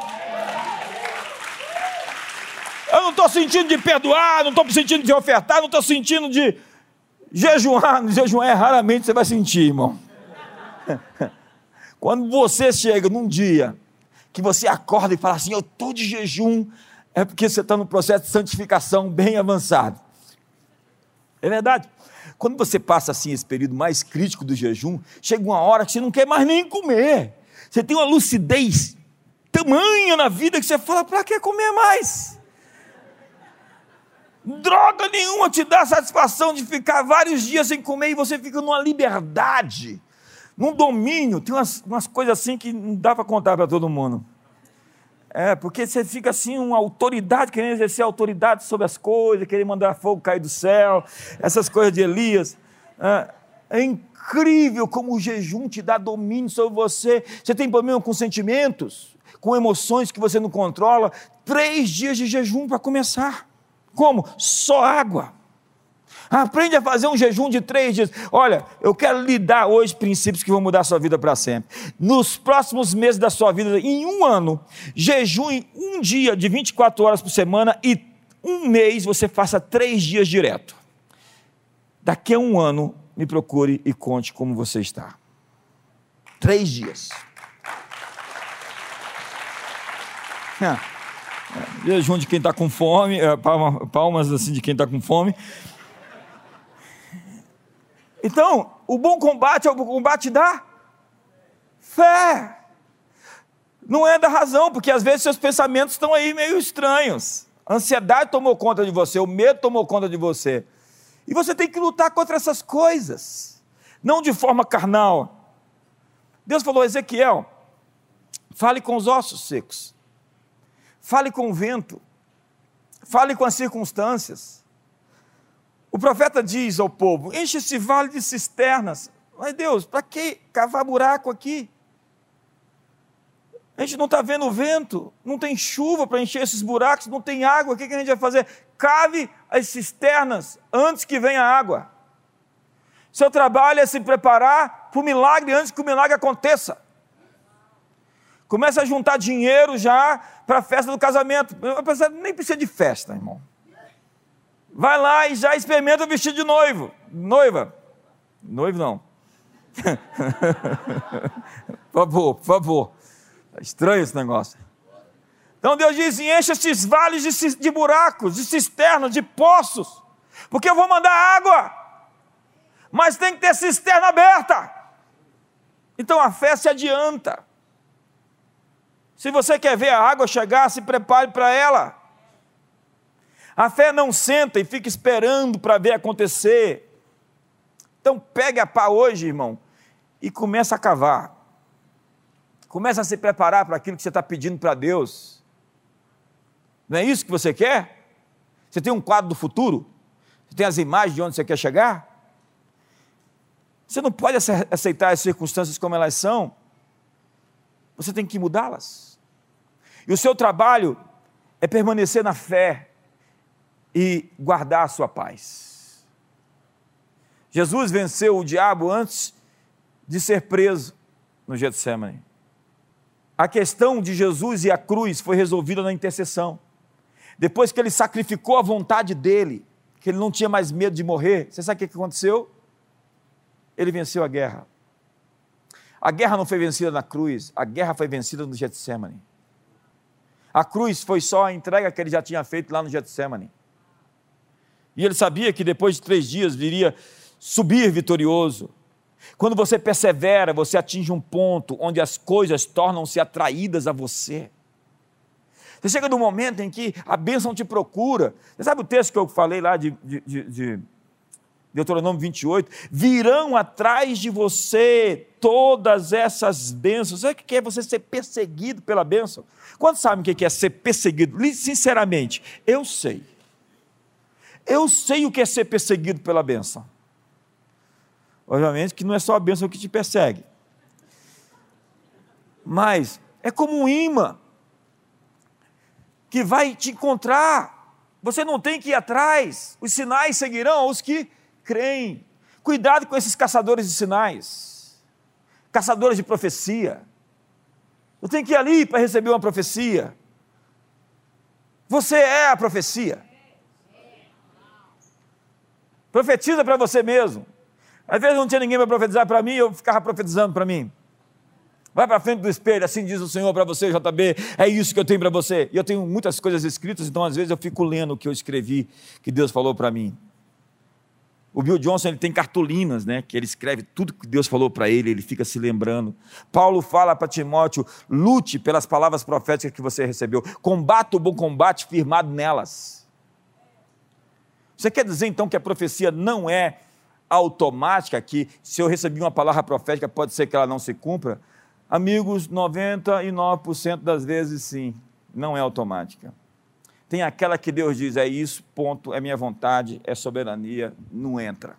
Eu não estou sentindo de perdoar, não estou sentindo de ofertar, não estou sentindo de jejuar. Jejuar raramente você vai sentir, irmão. Quando você chega num dia que você acorda e fala assim: Eu estou de jejum, é porque você está no processo de santificação bem avançado. É verdade. Quando você passa assim esse período mais crítico do jejum, chega uma hora que você não quer mais nem comer. Você tem uma lucidez tamanha na vida que você fala: para que comer mais? Droga nenhuma te dá satisfação de ficar vários dias sem comer e você fica numa liberdade, num domínio. Tem umas, umas coisas assim que não dá para contar para todo mundo. É, porque você fica assim, uma autoridade, querendo exercer autoridade sobre as coisas, querer mandar fogo cair do céu, essas coisas de Elias. É, é incrível como o jejum te dá domínio sobre você. Você tem problema com sentimentos, com emoções que você não controla. Três dias de jejum para começar. Como? Só água. Aprende a fazer um jejum de três dias. Olha, eu quero lhe dar hoje princípios que vão mudar a sua vida para sempre. Nos próximos meses da sua vida, em um ano, jejum um dia de 24 horas por semana e um mês você faça três dias direto. Daqui a um ano, me procure e conte como você está. Três dias. Jejum de quem está com fome, é, palmas assim de quem está com fome. Então, o bom combate é o combate da fé. Não é da razão, porque às vezes seus pensamentos estão aí meio estranhos. A ansiedade tomou conta de você, o medo tomou conta de você. E você tem que lutar contra essas coisas, não de forma carnal. Deus falou, Ezequiel, fale com os ossos secos, fale com o vento, fale com as circunstâncias. O profeta diz ao povo: enche esse vale de cisternas. Mas Deus, para que cavar buraco aqui? A gente não está vendo vento, não tem chuva para encher esses buracos, não tem água, o que, que a gente vai fazer? Cave as cisternas antes que venha a água. Seu trabalho é se preparar para o milagre antes que o milagre aconteça. Começa a juntar dinheiro já para a festa do casamento. Nem precisa de festa, irmão. Vai lá e já experimenta o vestido de noivo. Noiva. Noivo não. por favor, por favor. Está estranho esse negócio. Então Deus diz: enche esses vales de, de buracos, de cisternas, de poços, porque eu vou mandar água, mas tem que ter cisterna aberta. Então a fé se adianta. Se você quer ver a água chegar, se prepare para ela. A fé não senta e fica esperando para ver acontecer. Então pegue a pá hoje, irmão, e começa a cavar. Começa a se preparar para aquilo que você está pedindo para Deus. Não é isso que você quer? Você tem um quadro do futuro? Você tem as imagens de onde você quer chegar? Você não pode aceitar as circunstâncias como elas são. Você tem que mudá-las. E o seu trabalho é permanecer na fé e guardar a sua paz. Jesus venceu o diabo antes de ser preso no Getsemane. A questão de Jesus e a cruz foi resolvida na intercessão. Depois que ele sacrificou a vontade dele, que ele não tinha mais medo de morrer, você sabe o que aconteceu? Ele venceu a guerra. A guerra não foi vencida na cruz, a guerra foi vencida no Getsemane. A cruz foi só a entrega que ele já tinha feito lá no Getsemane. E ele sabia que depois de três dias viria subir vitorioso. Quando você persevera, você atinge um ponto onde as coisas tornam-se atraídas a você. Você chega no momento em que a bênção te procura. Você sabe o texto que eu falei lá de, de, de, de Deuteronômio 28? Virão atrás de você todas essas bênçãos. Sabe o que é você ser perseguido pela bênção? Quantos sabem o que é ser perseguido? Sinceramente, eu sei. Eu sei o que é ser perseguido pela bênção. Obviamente que não é só a bênção que te persegue. Mas é como um imã que vai te encontrar. Você não tem que ir atrás. Os sinais seguirão aos que creem. Cuidado com esses caçadores de sinais, caçadores de profecia. Eu tenho que ir ali para receber uma profecia. Você é a profecia. Profetiza para você mesmo. Às vezes não tinha ninguém para profetizar para mim, eu ficava profetizando para mim. Vai para frente do espelho, assim diz o Senhor para você, JB, é isso que eu tenho para você. E eu tenho muitas coisas escritas, então às vezes eu fico lendo o que eu escrevi, que Deus falou para mim. O Bill Johnson ele tem cartolinas, né? Que ele escreve tudo que Deus falou para ele, ele fica se lembrando. Paulo fala para Timóteo: lute pelas palavras proféticas que você recebeu, combata o bom combate firmado nelas. Você quer dizer então que a profecia não é automática que se eu recebi uma palavra profética pode ser que ela não se cumpra? Amigos, 99% das vezes sim, não é automática. Tem aquela que Deus diz, é isso, ponto, é minha vontade, é soberania, não entra.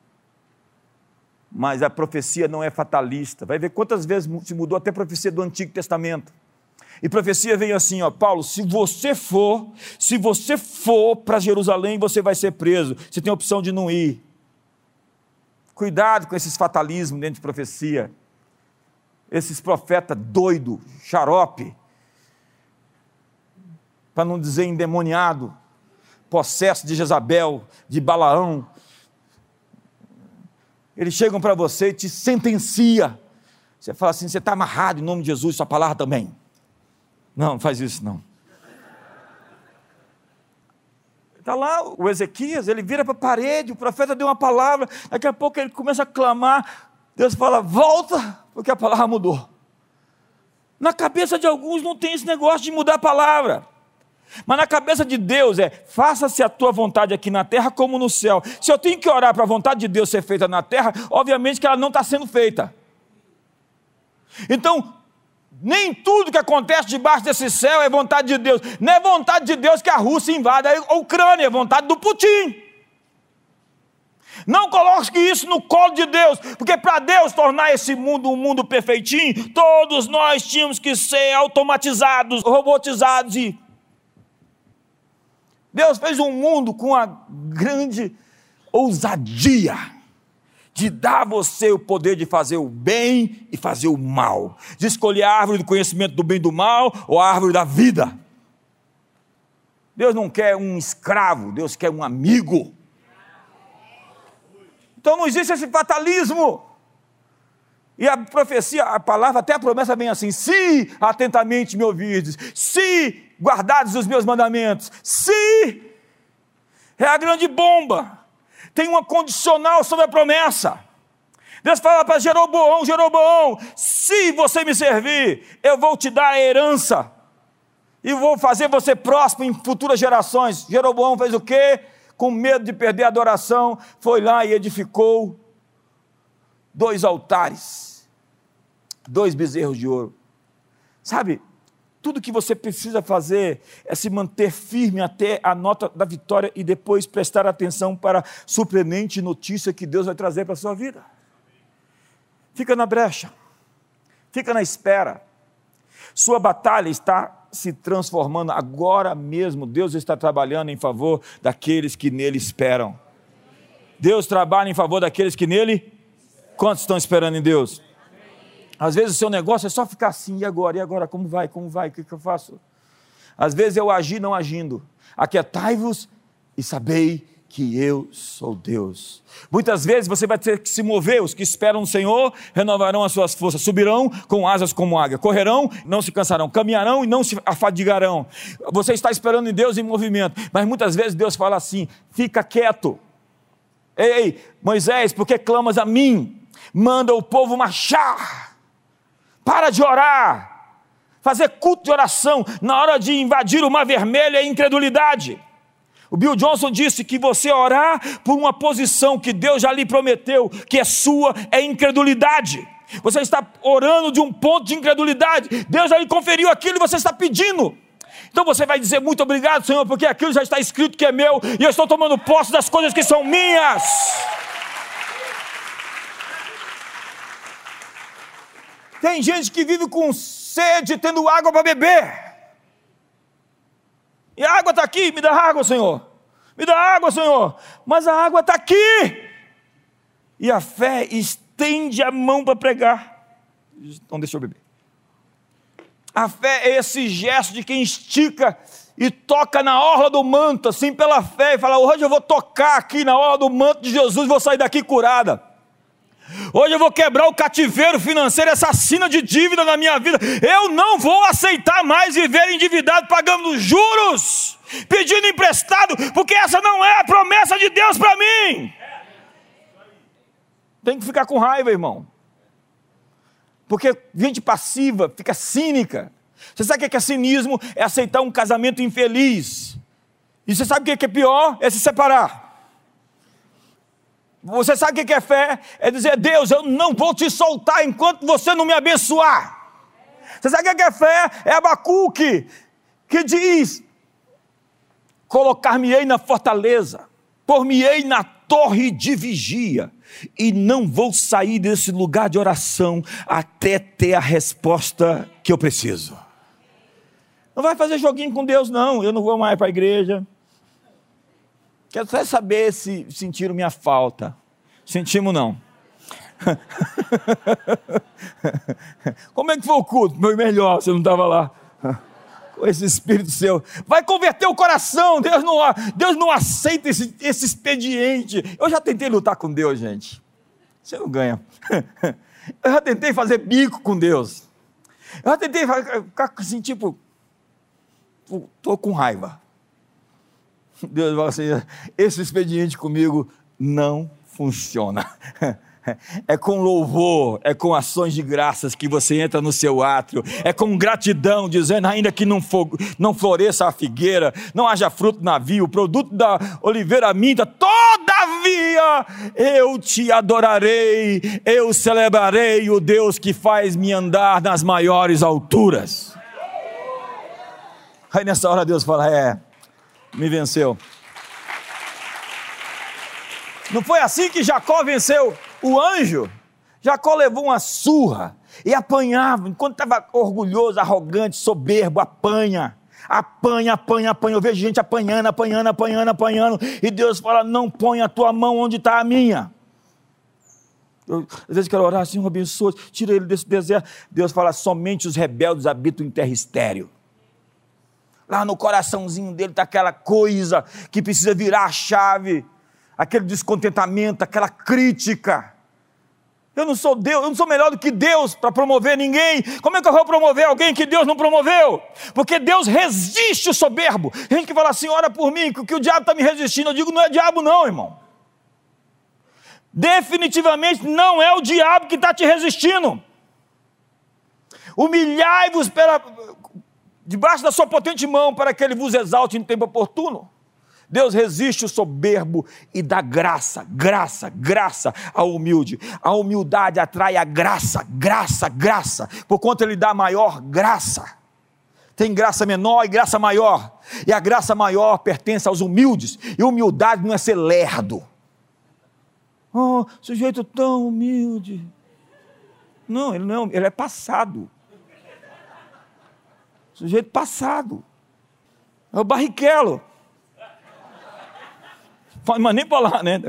Mas a profecia não é fatalista. Vai ver quantas vezes se mudou até a profecia do Antigo Testamento. E profecia vem assim, ó, Paulo, se você for, se você for para Jerusalém, você vai ser preso. Você tem a opção de não ir. Cuidado com esses fatalismos dentro de profecia. Esses profetas doido, xarope, para não dizer endemoniado, possesso de Jezabel, de Balaão. eles chegam para você e te sentencia. Você fala assim: você está amarrado em nome de Jesus, sua palavra também. Não, não faz isso não. Está lá o Ezequias, ele vira para a parede, o profeta deu uma palavra, daqui a pouco ele começa a clamar, Deus fala, volta, porque a palavra mudou. Na cabeça de alguns não tem esse negócio de mudar a palavra. Mas na cabeça de Deus é: faça-se a tua vontade aqui na terra como no céu. Se eu tenho que orar para a vontade de Deus ser feita na terra, obviamente que ela não está sendo feita. Então, nem tudo que acontece debaixo desse céu é vontade de Deus. Não é vontade de Deus que a Rússia invada a Ucrânia, é vontade do Putin. Não coloque isso no colo de Deus, porque para Deus tornar esse mundo um mundo perfeitinho, todos nós tínhamos que ser automatizados, robotizados e Deus fez um mundo com a grande ousadia de dar a você o poder de fazer o bem e fazer o mal, de escolher a árvore do conhecimento do bem e do mal ou a árvore da vida. Deus não quer um escravo, Deus quer um amigo. Então não existe esse fatalismo. E a profecia, a palavra, até a promessa vem assim: se atentamente me ouvirdes, se guardados os meus mandamentos. Se é a grande bomba, tem uma condicional sobre a promessa. Deus fala para Jeroboão: Jeroboão, se você me servir, eu vou te dar a herança e vou fazer você próspero em futuras gerações. Jeroboão fez o quê? Com medo de perder a adoração, foi lá e edificou dois altares, dois bezerros de ouro. Sabe, tudo que você precisa fazer é se manter firme até a nota da vitória e depois prestar atenção para a surpreendente notícia que Deus vai trazer para a sua vida. Fica na brecha, fica na espera. Sua batalha está se transformando agora mesmo. Deus está trabalhando em favor daqueles que nele esperam. Deus trabalha em favor daqueles que nele. Quantos estão esperando em Deus? Às vezes o seu negócio é só ficar assim, e agora? E agora? Como vai? Como vai? O que, que eu faço? Às vezes eu agi não agindo. Aquietai-vos e sabei que eu sou Deus. Muitas vezes você vai ter que se mover, os que esperam no Senhor renovarão as suas forças, subirão com asas como águia, correrão, não se cansarão, caminharão e não se afadigarão. Você está esperando em Deus em movimento, mas muitas vezes Deus fala assim: fica quieto. Ei, Moisés, por que clamas a mim? Manda o povo marchar. Para de orar. Fazer culto de oração na hora de invadir o mar vermelho é incredulidade. O Bill Johnson disse que você orar por uma posição que Deus já lhe prometeu, que é sua, é incredulidade. Você está orando de um ponto de incredulidade. Deus já lhe conferiu aquilo e você está pedindo. Então você vai dizer muito obrigado, Senhor, porque aquilo já está escrito que é meu e eu estou tomando posse das coisas que são minhas. Tem gente que vive com sede, tendo água para beber. E a água está aqui, me dá água, Senhor. Me dá água, Senhor. Mas a água está aqui. E a fé estende a mão para pregar. Então deixa eu beber. A fé é esse gesto de quem estica e toca na orla do manto, assim pela fé, e fala: hoje eu vou tocar aqui na orla do manto de Jesus, vou sair daqui curada. Hoje eu vou quebrar o cativeiro financeiro, essa assina de dívida na minha vida. Eu não vou aceitar mais viver endividado, pagando juros, pedindo emprestado, porque essa não é a promessa de Deus para mim. Tem que ficar com raiva, irmão. Porque gente passiva fica cínica. Você sabe o que é cinismo? É aceitar um casamento infeliz. E você sabe o que é pior? É se separar. Você sabe o que é fé? É dizer, Deus, eu não vou te soltar enquanto você não me abençoar. Você sabe o que é fé? É Abacuque, que diz: Colocar-me-ei na fortaleza, por-me-ei na torre de vigia, e não vou sair desse lugar de oração até ter a resposta que eu preciso. Não vai fazer joguinho com Deus, não. Eu não vou mais para a igreja. Quero só saber se sentiram minha falta. Sentimos não. Como é que foi o culto? Foi melhor, você não estava lá. Com esse espírito seu. Vai converter o coração. Deus não, Deus não aceita esse, esse expediente. Eu já tentei lutar com Deus, gente. Você não ganha. Eu já tentei fazer bico com Deus. Eu já tentei ficar assim, tipo, estou com raiva. Deus fala assim: esse expediente comigo não funciona. É com louvor, é com ações de graças que você entra no seu átrio, é com gratidão, dizendo, ainda que não, for, não floresça a figueira, não haja fruto na via, o produto da oliveira minta, todavia eu te adorarei, eu celebrarei o Deus que faz me andar nas maiores alturas. Aí nessa hora Deus fala: É, me venceu. Não foi assim que Jacó venceu o anjo? Jacó levou uma surra e apanhava, enquanto estava orgulhoso, arrogante, soberbo, apanha. Apanha, apanha, apanha. Eu vejo gente apanhando, apanhando, apanhando, apanhando. E Deus fala: Não põe a tua mão onde está a minha. Eu, às vezes quero orar assim, abençoa, tira ele desse deserto. Deus fala: Somente os rebeldes habitam em terra estéreo. Lá no coraçãozinho dele está aquela coisa que precisa virar a chave aquele descontentamento, aquela crítica. Eu não sou Deus, eu não sou melhor do que Deus para promover ninguém. Como é que eu vou promover alguém que Deus não promoveu? Porque Deus resiste o soberbo. Tem gente que fala assim: ora por mim, que o diabo está me resistindo. Eu digo, não é diabo, não, irmão. Definitivamente não é o diabo que está te resistindo. Humilhai-vos debaixo da sua potente mão para que ele vos exalte em tempo oportuno. Deus resiste o soberbo e dá graça, graça, graça ao humilde. A humildade atrai a graça, graça, graça, por conta ele dá maior graça. Tem graça menor e graça maior. E a graça maior pertence aos humildes. E humildade não é ser lerdo. Oh, sujeito tão humilde. Não, ele não, ele é passado. Sujeito passado. É o barriquelo. Mas nem para lá, né?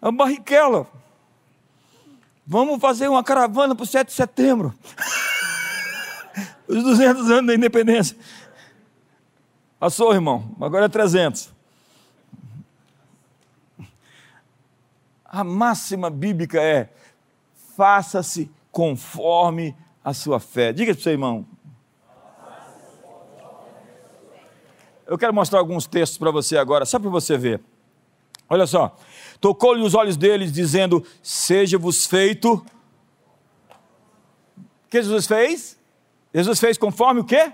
É o Barrichello. Vamos fazer uma caravana para o 7 de setembro. Os 200 anos da independência. Passou, irmão. Agora é 300. A máxima bíblica é: faça-se conforme a sua fé. Diga para o seu irmão, eu quero mostrar alguns textos para você agora, só para você ver. Olha só, tocou-lhe os olhos deles, dizendo: Seja-vos feito. O que Jesus fez? Jesus fez conforme o quê?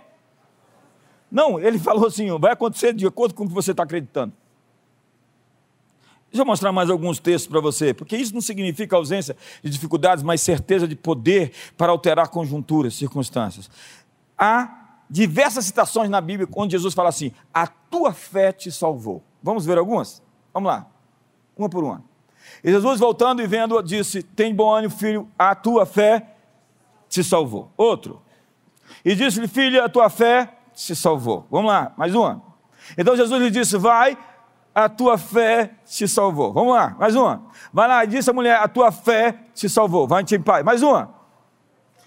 Não, ele falou assim: vai acontecer de acordo com o que você está acreditando. Deixa eu mostrar mais alguns textos para você, porque isso não significa ausência de dificuldades, mas certeza de poder para alterar conjunturas, circunstâncias. Há diversas citações na Bíblia onde Jesus fala assim: a tua fé te salvou. Vamos ver algumas? Vamos lá, uma por uma. E Jesus, voltando e vendo, disse: Tem bom ânimo, filho, a tua fé te salvou. Outro. E disse-lhe: Filha, a tua fé te salvou. Vamos lá, mais uma. Então Jesus lhe disse: Vai, a tua fé te salvou. Vamos lá, mais uma. Vai lá, e disse a mulher: A tua fé te salvou. Vai em pai. Mais uma.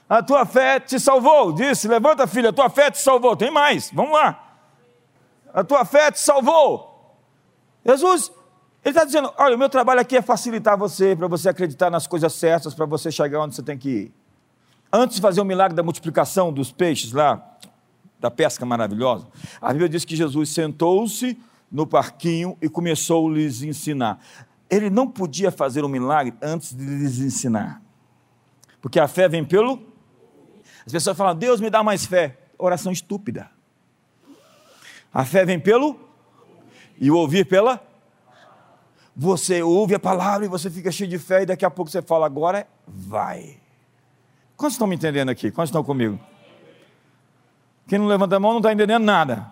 A tua fé te salvou. Disse: Levanta, filha, a tua fé te salvou. Tem mais. Vamos lá. A tua fé te salvou. Jesus ele está dizendo: olha, o meu trabalho aqui é facilitar você, para você acreditar nas coisas certas, para você chegar onde você tem que ir. Antes de fazer o milagre da multiplicação dos peixes lá, da pesca maravilhosa, a Bíblia diz que Jesus sentou-se no parquinho e começou a lhes ensinar. Ele não podia fazer um milagre antes de lhes ensinar. Porque a fé vem pelo. As pessoas falam, Deus me dá mais fé. Oração estúpida. A fé vem pelo. E o ouvir pela você ouve a palavra e você fica cheio de fé, e daqui a pouco você fala, agora vai. Quantos estão me entendendo aqui? Quantos estão comigo? Quem não levanta a mão não está entendendo nada.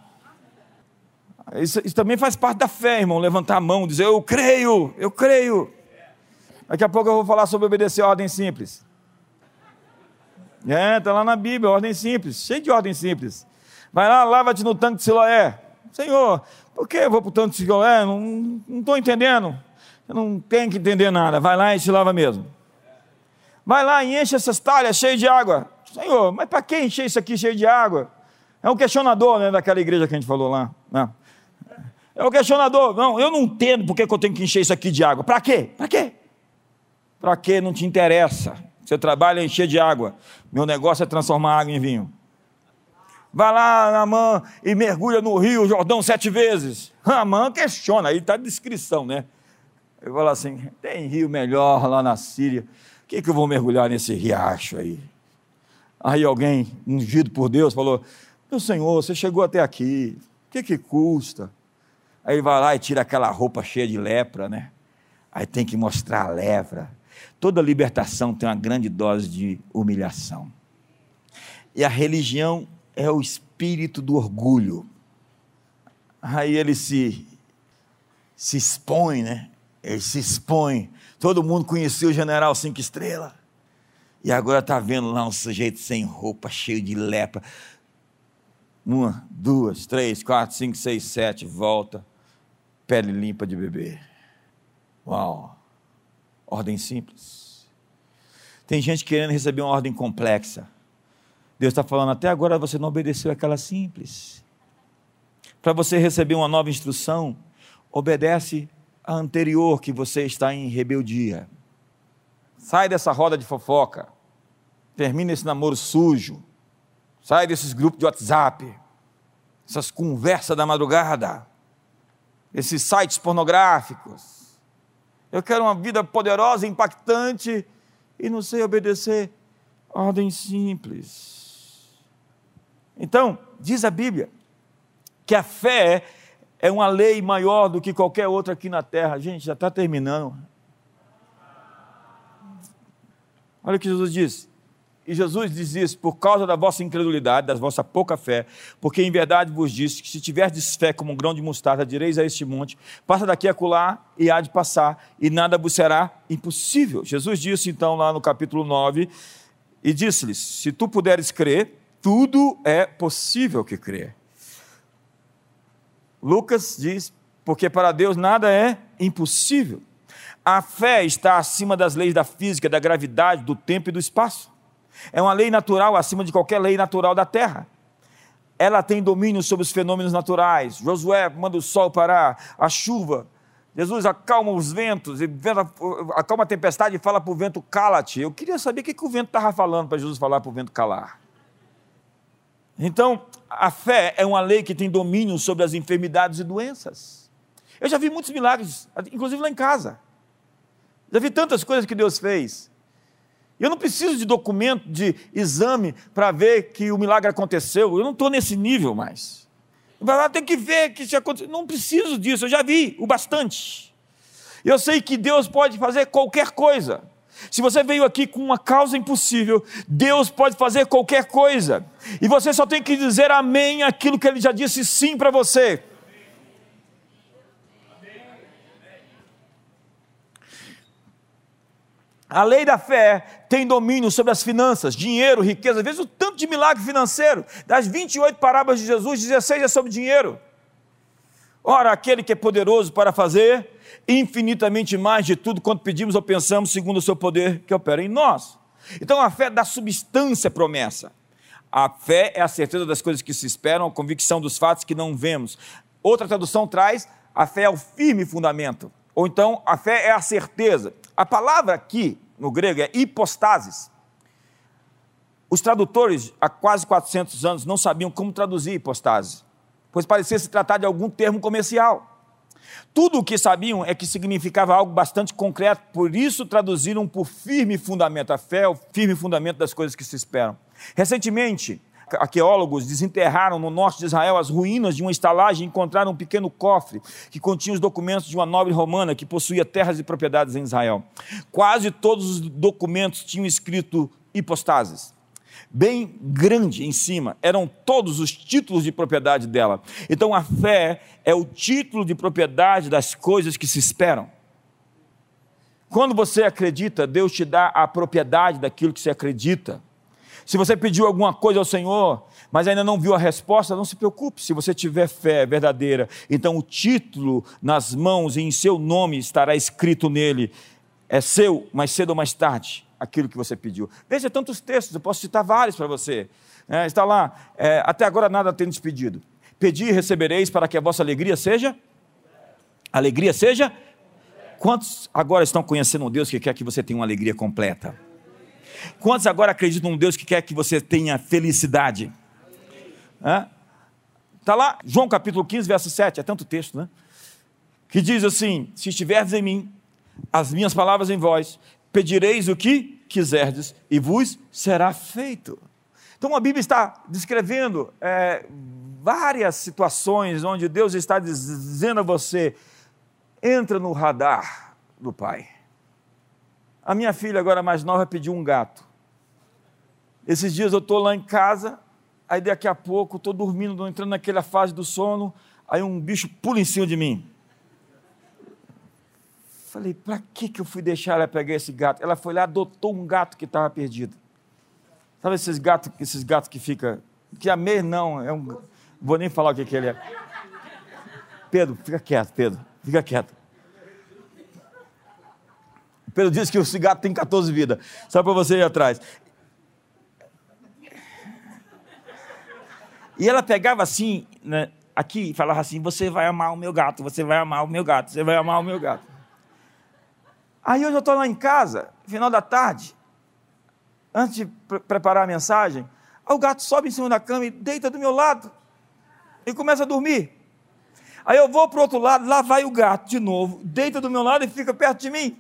Isso, isso, também faz parte da fé, irmão. Levantar a mão, dizer eu creio, eu creio. Daqui a pouco eu vou falar sobre obedecer a ordem simples. É, está lá na Bíblia, ordem simples, cheio de ordem simples. Vai lá, lava-te no tanque de Siloé. Senhor, por que eu vou para o tanto de Siloé? Não estou entendendo. Eu não tenho que entender nada. Vai lá e se lava mesmo. Vai lá e enche essas talhas cheias de água. Senhor, mas para que encher isso aqui cheio de água? É um questionador né, daquela igreja que a gente falou lá. Né? É um questionador. Não, eu não entendo por que eu tenho que encher isso aqui de água. Para quê? Para quê? Para que não te interessa? Seu trabalho é encher de água. Meu negócio é transformar água em vinho. Vai lá, Namã, e mergulha no rio Jordão sete vezes. Namã questiona, aí está a descrição, né? Eu falo assim: tem rio melhor lá na Síria. O que, que eu vou mergulhar nesse riacho aí? Aí alguém, ungido por Deus, falou: Meu senhor, você chegou até aqui, o que, que custa? Aí vai lá e tira aquela roupa cheia de lepra, né? Aí tem que mostrar a lepra. Toda libertação tem uma grande dose de humilhação. E a religião é o espírito do orgulho. Aí ele se, se expõe, né? Ele se expõe. Todo mundo conhecia o general cinco estrelas. E agora está vendo lá um sujeito sem roupa, cheio de lepra. Uma, duas, três, quatro, cinco, seis, sete, volta. Pele limpa de bebê. Uau! Ordem simples. Tem gente querendo receber uma ordem complexa. Deus está falando, até agora você não obedeceu aquela simples. Para você receber uma nova instrução, obedece a anterior que você está em rebeldia. Sai dessa roda de fofoca. Termina esse namoro sujo. Sai desses grupos de WhatsApp. Essas conversas da madrugada. Esses sites pornográficos. Eu quero uma vida poderosa, impactante e não sei obedecer ordem simples. Então, diz a Bíblia que a fé é uma lei maior do que qualquer outra aqui na terra. Gente, já está terminando. Olha o que Jesus diz. E Jesus diz isso por causa da vossa incredulidade, da vossa pouca fé, porque em verdade vos disse que se tiverdes fé como um grão de mostarda, direis a este monte, passa daqui a colar e há de passar, e nada vos será impossível. Jesus disse então lá no capítulo 9, e disse-lhes: Se tu puderes crer, tudo é possível que crê. Lucas diz: porque para Deus nada é impossível. A fé está acima das leis da física, da gravidade, do tempo e do espaço. É uma lei natural acima de qualquer lei natural da terra. Ela tem domínio sobre os fenômenos naturais. Josué manda o sol parar, a chuva. Jesus acalma os ventos, acalma a tempestade e fala para o vento, cala-te. Eu queria saber o que, que o vento estava falando para Jesus falar para o vento calar. Então, a fé é uma lei que tem domínio sobre as enfermidades e doenças. Eu já vi muitos milagres, inclusive lá em casa. Já vi tantas coisas que Deus fez. Eu não preciso de documento, de exame para ver que o milagre aconteceu. Eu não estou nesse nível mais. Vai lá, tem que ver que isso aconteceu. Não preciso disso, eu já vi o bastante. Eu sei que Deus pode fazer qualquer coisa. Se você veio aqui com uma causa impossível, Deus pode fazer qualquer coisa. E você só tem que dizer amém aquilo que ele já disse sim para você. A lei da fé tem domínio sobre as finanças, dinheiro, riqueza. Veja o tanto de milagre financeiro. Das 28 parábolas de Jesus, 16 é sobre dinheiro. Ora, aquele que é poderoso para fazer infinitamente mais de tudo quanto pedimos ou pensamos, segundo o seu poder que opera em nós. Então a fé dá substância à promessa. A fé é a certeza das coisas que se esperam, a convicção dos fatos que não vemos. Outra tradução traz: a fé é o firme fundamento. Ou então, a fé é a certeza. A palavra aqui, no grego, é hipostasis. Os tradutores, há quase 400 anos, não sabiam como traduzir hipostase pois parecia se tratar de algum termo comercial. Tudo o que sabiam é que significava algo bastante concreto, por isso traduziram por firme fundamento. A fé o firme fundamento das coisas que se esperam. Recentemente, arqueólogos desenterraram no norte de Israel as ruínas de uma estalagem e encontraram um pequeno cofre que continha os documentos de uma nobre romana que possuía terras e propriedades em Israel. Quase todos os documentos tinham escrito hipostases bem grande em cima, eram todos os títulos de propriedade dela. Então a fé é o título de propriedade das coisas que se esperam. Quando você acredita, Deus te dá a propriedade daquilo que você acredita. Se você pediu alguma coisa ao Senhor, mas ainda não viu a resposta, não se preocupe. Se você tiver fé verdadeira, então o título nas mãos e em seu nome estará escrito nele. É seu, mais cedo ou mais tarde aquilo que você pediu. Veja tantos textos, eu posso citar vários para você. É, está lá, é, até agora nada tendes pedido. Pedi e recebereis para que a vossa alegria seja? Alegria seja? Quantos agora estão conhecendo um Deus que quer que você tenha uma alegria completa? Quantos agora acreditam num Deus que quer que você tenha felicidade? Está lá, João capítulo 15, verso 7, é tanto texto, né? Que diz assim: Se estiverdes em mim, as minhas palavras em vós, pedireis o que quiserdes e vos será feito. Então a Bíblia está descrevendo é, várias situações onde Deus está dizendo a você: entra no radar do Pai. A minha filha, agora mais nova, pediu um gato. Esses dias eu estou lá em casa, aí daqui a pouco estou dormindo, entrando naquela fase do sono, aí um bicho pula em cima de mim. Falei, para que, que eu fui deixar ela pegar esse gato? Ela foi lá, adotou um gato que estava perdido. Sabe esses gatos, esses gatos que fica, que amei não, é um, vou nem falar o que, que ele é. Pedro, fica quieto, Pedro, fica quieto. Pedro disse que esse gato tem 14 vidas. Só para você ir atrás. E ela pegava assim, né, aqui, e falava assim: Você vai amar o meu gato, você vai amar o meu gato, você vai amar o meu gato. Aí hoje eu estou lá em casa, final da tarde, antes de pre preparar a mensagem, o gato sobe em cima da cama e deita do meu lado e começa a dormir. Aí eu vou para o outro lado, lá vai o gato de novo, deita do meu lado e fica perto de mim.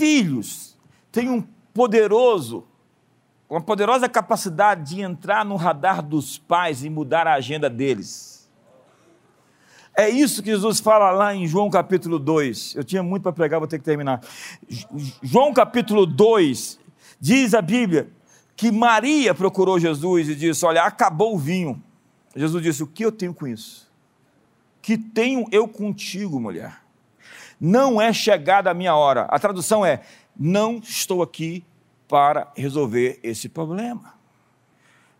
Filhos têm um poderoso, uma poderosa capacidade de entrar no radar dos pais e mudar a agenda deles. É isso que Jesus fala lá em João capítulo 2. Eu tinha muito para pregar, vou ter que terminar. João capítulo 2, diz a Bíblia que Maria procurou Jesus e disse: Olha, acabou o vinho. Jesus disse: O que eu tenho com isso? Que tenho eu contigo, mulher? Não é chegada a minha hora. A tradução é: Não estou aqui para resolver esse problema.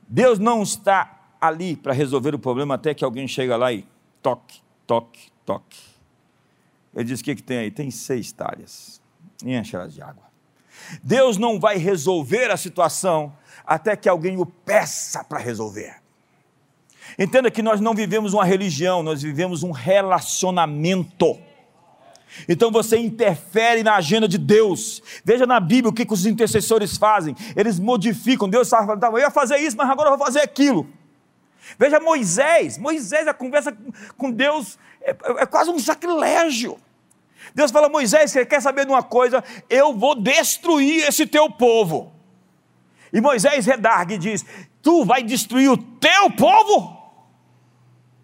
Deus não está ali para resolver o problema até que alguém chega lá e toque, toque, toque. Ele diz: O que, que tem aí? Tem seis talhas. Enche elas de água. Deus não vai resolver a situação até que alguém o peça para resolver. Entenda que nós não vivemos uma religião, nós vivemos um relacionamento. Então você interfere na agenda de Deus. Veja na Bíblia o que, que os intercessores fazem. Eles modificam. Deus está falando, tá, eu ia fazer isso, mas agora eu vou fazer aquilo. Veja Moisés, Moisés, a conversa com Deus é, é quase um sacrilégio. Deus fala, Moisés, você quer saber de uma coisa? Eu vou destruir esse teu povo. E Moisés redargue e diz: Tu vai destruir o teu povo?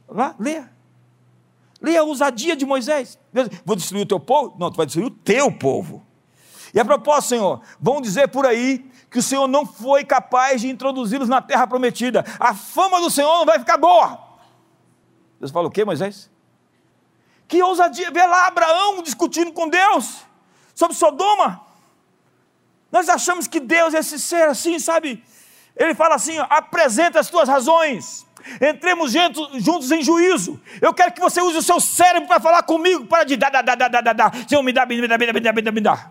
Lá, leia. Leia a ousadia de Moisés. Deus, vou destruir o teu povo? Não, tu vai destruir o teu povo. E a propósito, Senhor, vão dizer por aí que o Senhor não foi capaz de introduzi-los na terra prometida. A fama do Senhor não vai ficar boa. Deus fala o quê, Moisés? Que ousadia, vê lá Abraão discutindo com Deus sobre Sodoma. Nós achamos que Deus é esse ser assim, sabe? Ele fala assim: apresenta as tuas razões, entremos juntos em juízo. Eu quero que você use o seu cérebro para falar comigo, para de dar, dar, dar, dar, dar, dar. Senhor, me dá, me dá, me dá, me dá, me dá, me dá.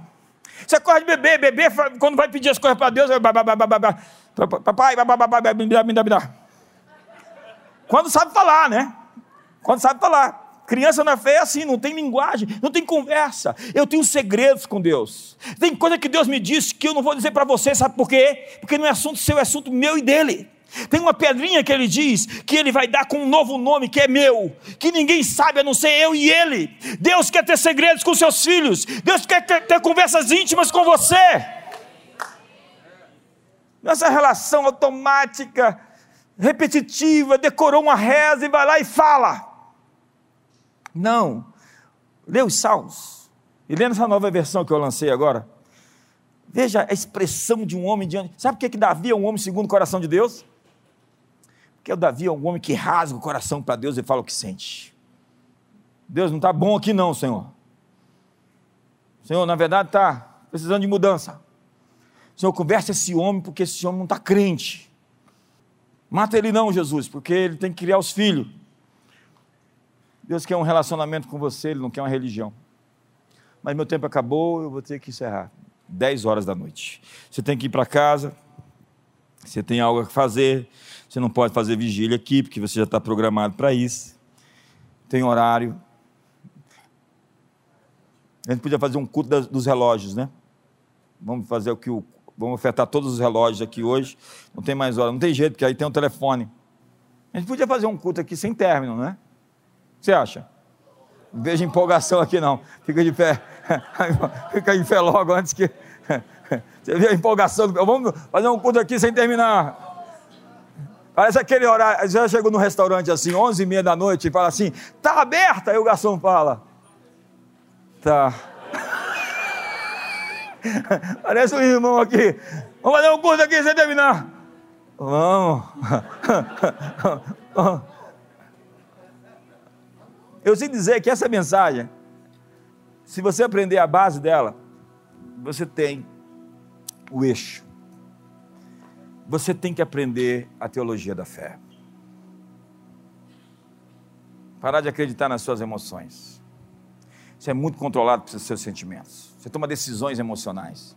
Você corre de beber, beber, quando vai pedir as coisas para Deus, papai, me dá, me dá, me dá. Quando sabe falar, né? Quando sabe falar. Criança na fé é assim, não tem linguagem, não tem conversa. Eu tenho segredos com Deus. Tem coisa que Deus me disse que eu não vou dizer para você, sabe por quê? Porque não é assunto seu, é assunto meu e dele. Tem uma pedrinha que ele diz que ele vai dar com um novo nome que é meu, que ninguém sabe a não ser eu e ele. Deus quer ter segredos com seus filhos, Deus quer ter, ter conversas íntimas com você. Nessa relação automática, repetitiva, decorou uma reza e vai lá e fala. Não. Lê os salmos. E lendo essa nova versão que eu lancei agora, veja a expressão de um homem diante. Sabe o que, é que Davi é um homem segundo o coração de Deus? Porque o Davi é um homem que rasga o coração para Deus e fala o que sente. Deus não está bom aqui, não, Senhor. Senhor, na verdade está precisando de mudança. Senhor, converse esse homem, porque esse homem não está crente. Mata ele não, Jesus, porque ele tem que criar os filhos. Deus quer um relacionamento com você, Ele não quer uma religião. Mas meu tempo acabou, eu vou ter que encerrar. 10 horas da noite. Você tem que ir para casa, você tem algo a fazer, você não pode fazer vigília aqui, porque você já está programado para isso. Tem horário. A gente podia fazer um culto das, dos relógios, né? Vamos fazer o que o. Vamos ofertar todos os relógios aqui hoje. Não tem mais hora, não tem jeito, porque aí tem um telefone. A gente podia fazer um culto aqui sem término, né? O que você acha? Não vejo empolgação aqui não. Fica de pé. Fica em pé logo antes que. Você viu a empolgação? Vamos fazer um culto aqui sem terminar. Parece aquele horário. Já chegou no restaurante assim, 11 e meia da noite, e fala assim: tá aberta? Aí o garçom fala: tá. Parece um irmão aqui. Vamos fazer um curso aqui sem terminar. Vamos. Eu sei dizer que essa mensagem, se você aprender a base dela, você tem o eixo. Você tem que aprender a teologia da fé. Parar de acreditar nas suas emoções. Você é muito controlado pelos seus sentimentos. Você toma decisões emocionais.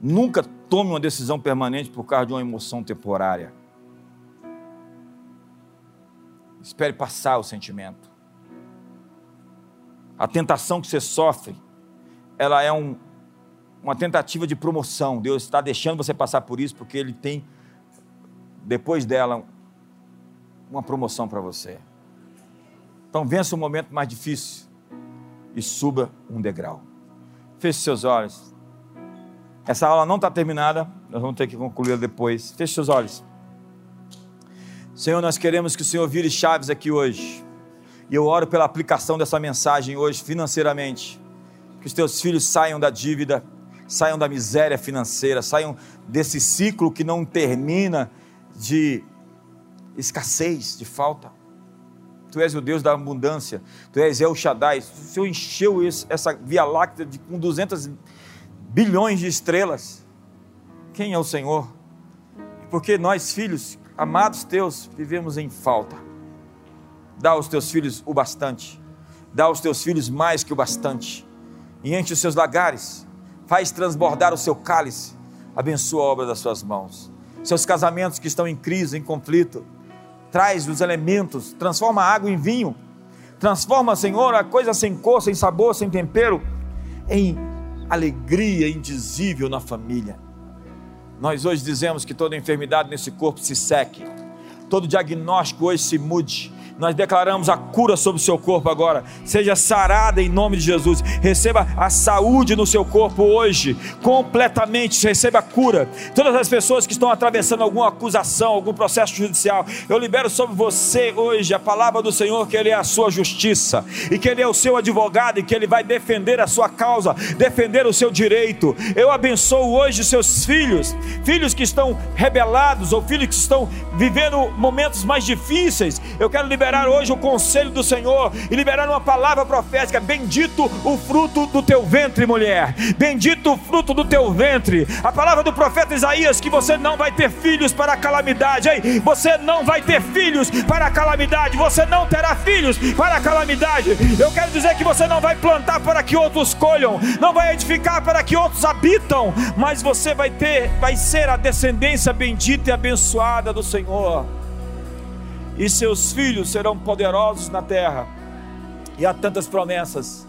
Nunca tome uma decisão permanente por causa de uma emoção temporária. Espere passar o sentimento. A tentação que você sofre, ela é um, uma tentativa de promoção. Deus está deixando você passar por isso porque Ele tem, depois dela, uma promoção para você. Então vença o momento mais difícil e suba um degrau. Feche seus olhos. Essa aula não está terminada, nós vamos ter que concluir depois. Feche seus olhos. Senhor, nós queremos que o Senhor vire chaves aqui hoje. E eu oro pela aplicação dessa mensagem hoje financeiramente. Que os teus filhos saiam da dívida, saiam da miséria financeira, saiam desse ciclo que não termina de escassez, de falta. Tu és o Deus da abundância, Tu és El Shaddai. O Senhor encheu essa Via Láctea de, com 200 bilhões de estrelas. Quem é o Senhor? Porque nós, filhos, amados teus, vivemos em falta. Dá aos teus filhos o bastante. Dá aos teus filhos mais que o bastante. E enche os seus lagares. Faz transbordar o seu cálice. Abençoa a obra das suas mãos. Seus casamentos que estão em crise, em conflito. Traz os elementos. Transforma a água em vinho. Transforma, Senhor, a coisa sem cor, sem sabor, sem tempero, em alegria indizível na família. Nós hoje dizemos que toda enfermidade nesse corpo se seque, todo diagnóstico hoje se mude, nós declaramos a cura sobre o seu corpo agora. Seja sarada em nome de Jesus. Receba a saúde no seu corpo hoje, completamente. Receba a cura. Todas as pessoas que estão atravessando alguma acusação, algum processo judicial, eu libero sobre você hoje a palavra do Senhor que Ele é a sua justiça e que Ele é o seu advogado e que Ele vai defender a sua causa, defender o seu direito. Eu abençoo hoje seus filhos, filhos que estão rebelados ou filhos que estão vivendo momentos mais difíceis. Eu quero liberar liberar hoje o conselho do Senhor e liberar uma palavra profética: Bendito o fruto do teu ventre, mulher. Bendito o fruto do teu ventre. A palavra do profeta Isaías: que você não vai ter filhos para a calamidade. Ei, você não vai ter filhos para a calamidade. Você não terá filhos para a calamidade. Eu quero dizer que você não vai plantar para que outros colham, não vai edificar para que outros habitam, mas você vai ter, vai ser a descendência bendita e abençoada do Senhor e seus filhos serão poderosos na terra. E há tantas promessas.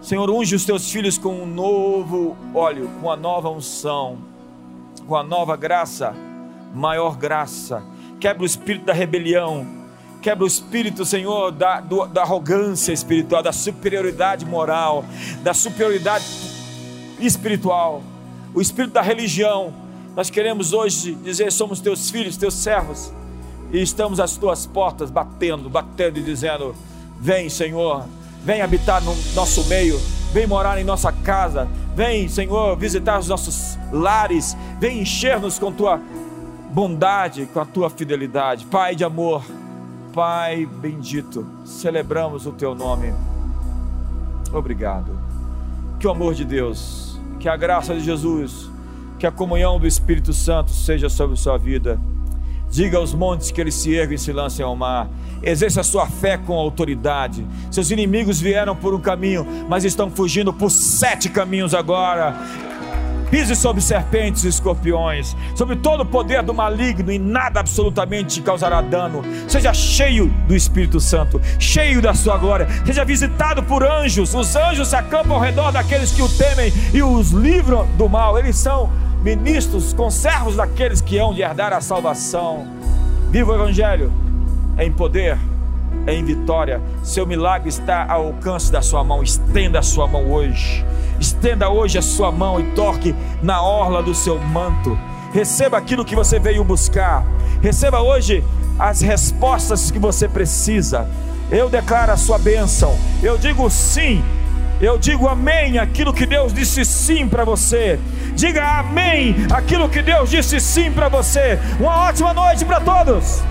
Senhor, unge os teus filhos com um novo óleo, com a nova unção, com a nova graça, maior graça. Quebra o espírito da rebelião, quebra o espírito, Senhor, da, do, da arrogância espiritual, da superioridade moral, da superioridade espiritual, o espírito da religião. Nós queremos hoje dizer: somos teus filhos, teus servos e estamos às tuas portas batendo, batendo e dizendo: Vem, Senhor, vem habitar no nosso meio, vem morar em nossa casa, vem, Senhor, visitar os nossos lares, vem encher-nos com tua bondade, com a tua fidelidade. Pai de amor, Pai bendito, celebramos o teu nome. Obrigado. Que o amor de Deus, que a graça de Jesus, que a comunhão do Espírito Santo seja sobre sua vida Diga aos montes que eles se erguem e se lancem ao mar. Exerça a sua fé com autoridade. Seus inimigos vieram por um caminho, mas estão fugindo por sete caminhos agora pise sobre serpentes e escorpiões, sobre todo o poder do maligno e nada absolutamente te causará dano. Seja cheio do Espírito Santo, cheio da sua glória, seja visitado por anjos. Os anjos se acampam ao redor daqueles que o temem e os livram do mal. Eles são ministros, conservos daqueles que hão de herdar a salvação. Viva o Evangelho em poder em vitória. Seu milagre está ao alcance da sua mão. Estenda a sua mão hoje. Estenda hoje a sua mão e toque na orla do seu manto. Receba aquilo que você veio buscar. Receba hoje as respostas que você precisa. Eu declaro a sua bênção. Eu digo sim. Eu digo amém aquilo que Deus disse sim para você. Diga amém aquilo que Deus disse sim para você. Uma ótima noite para todos.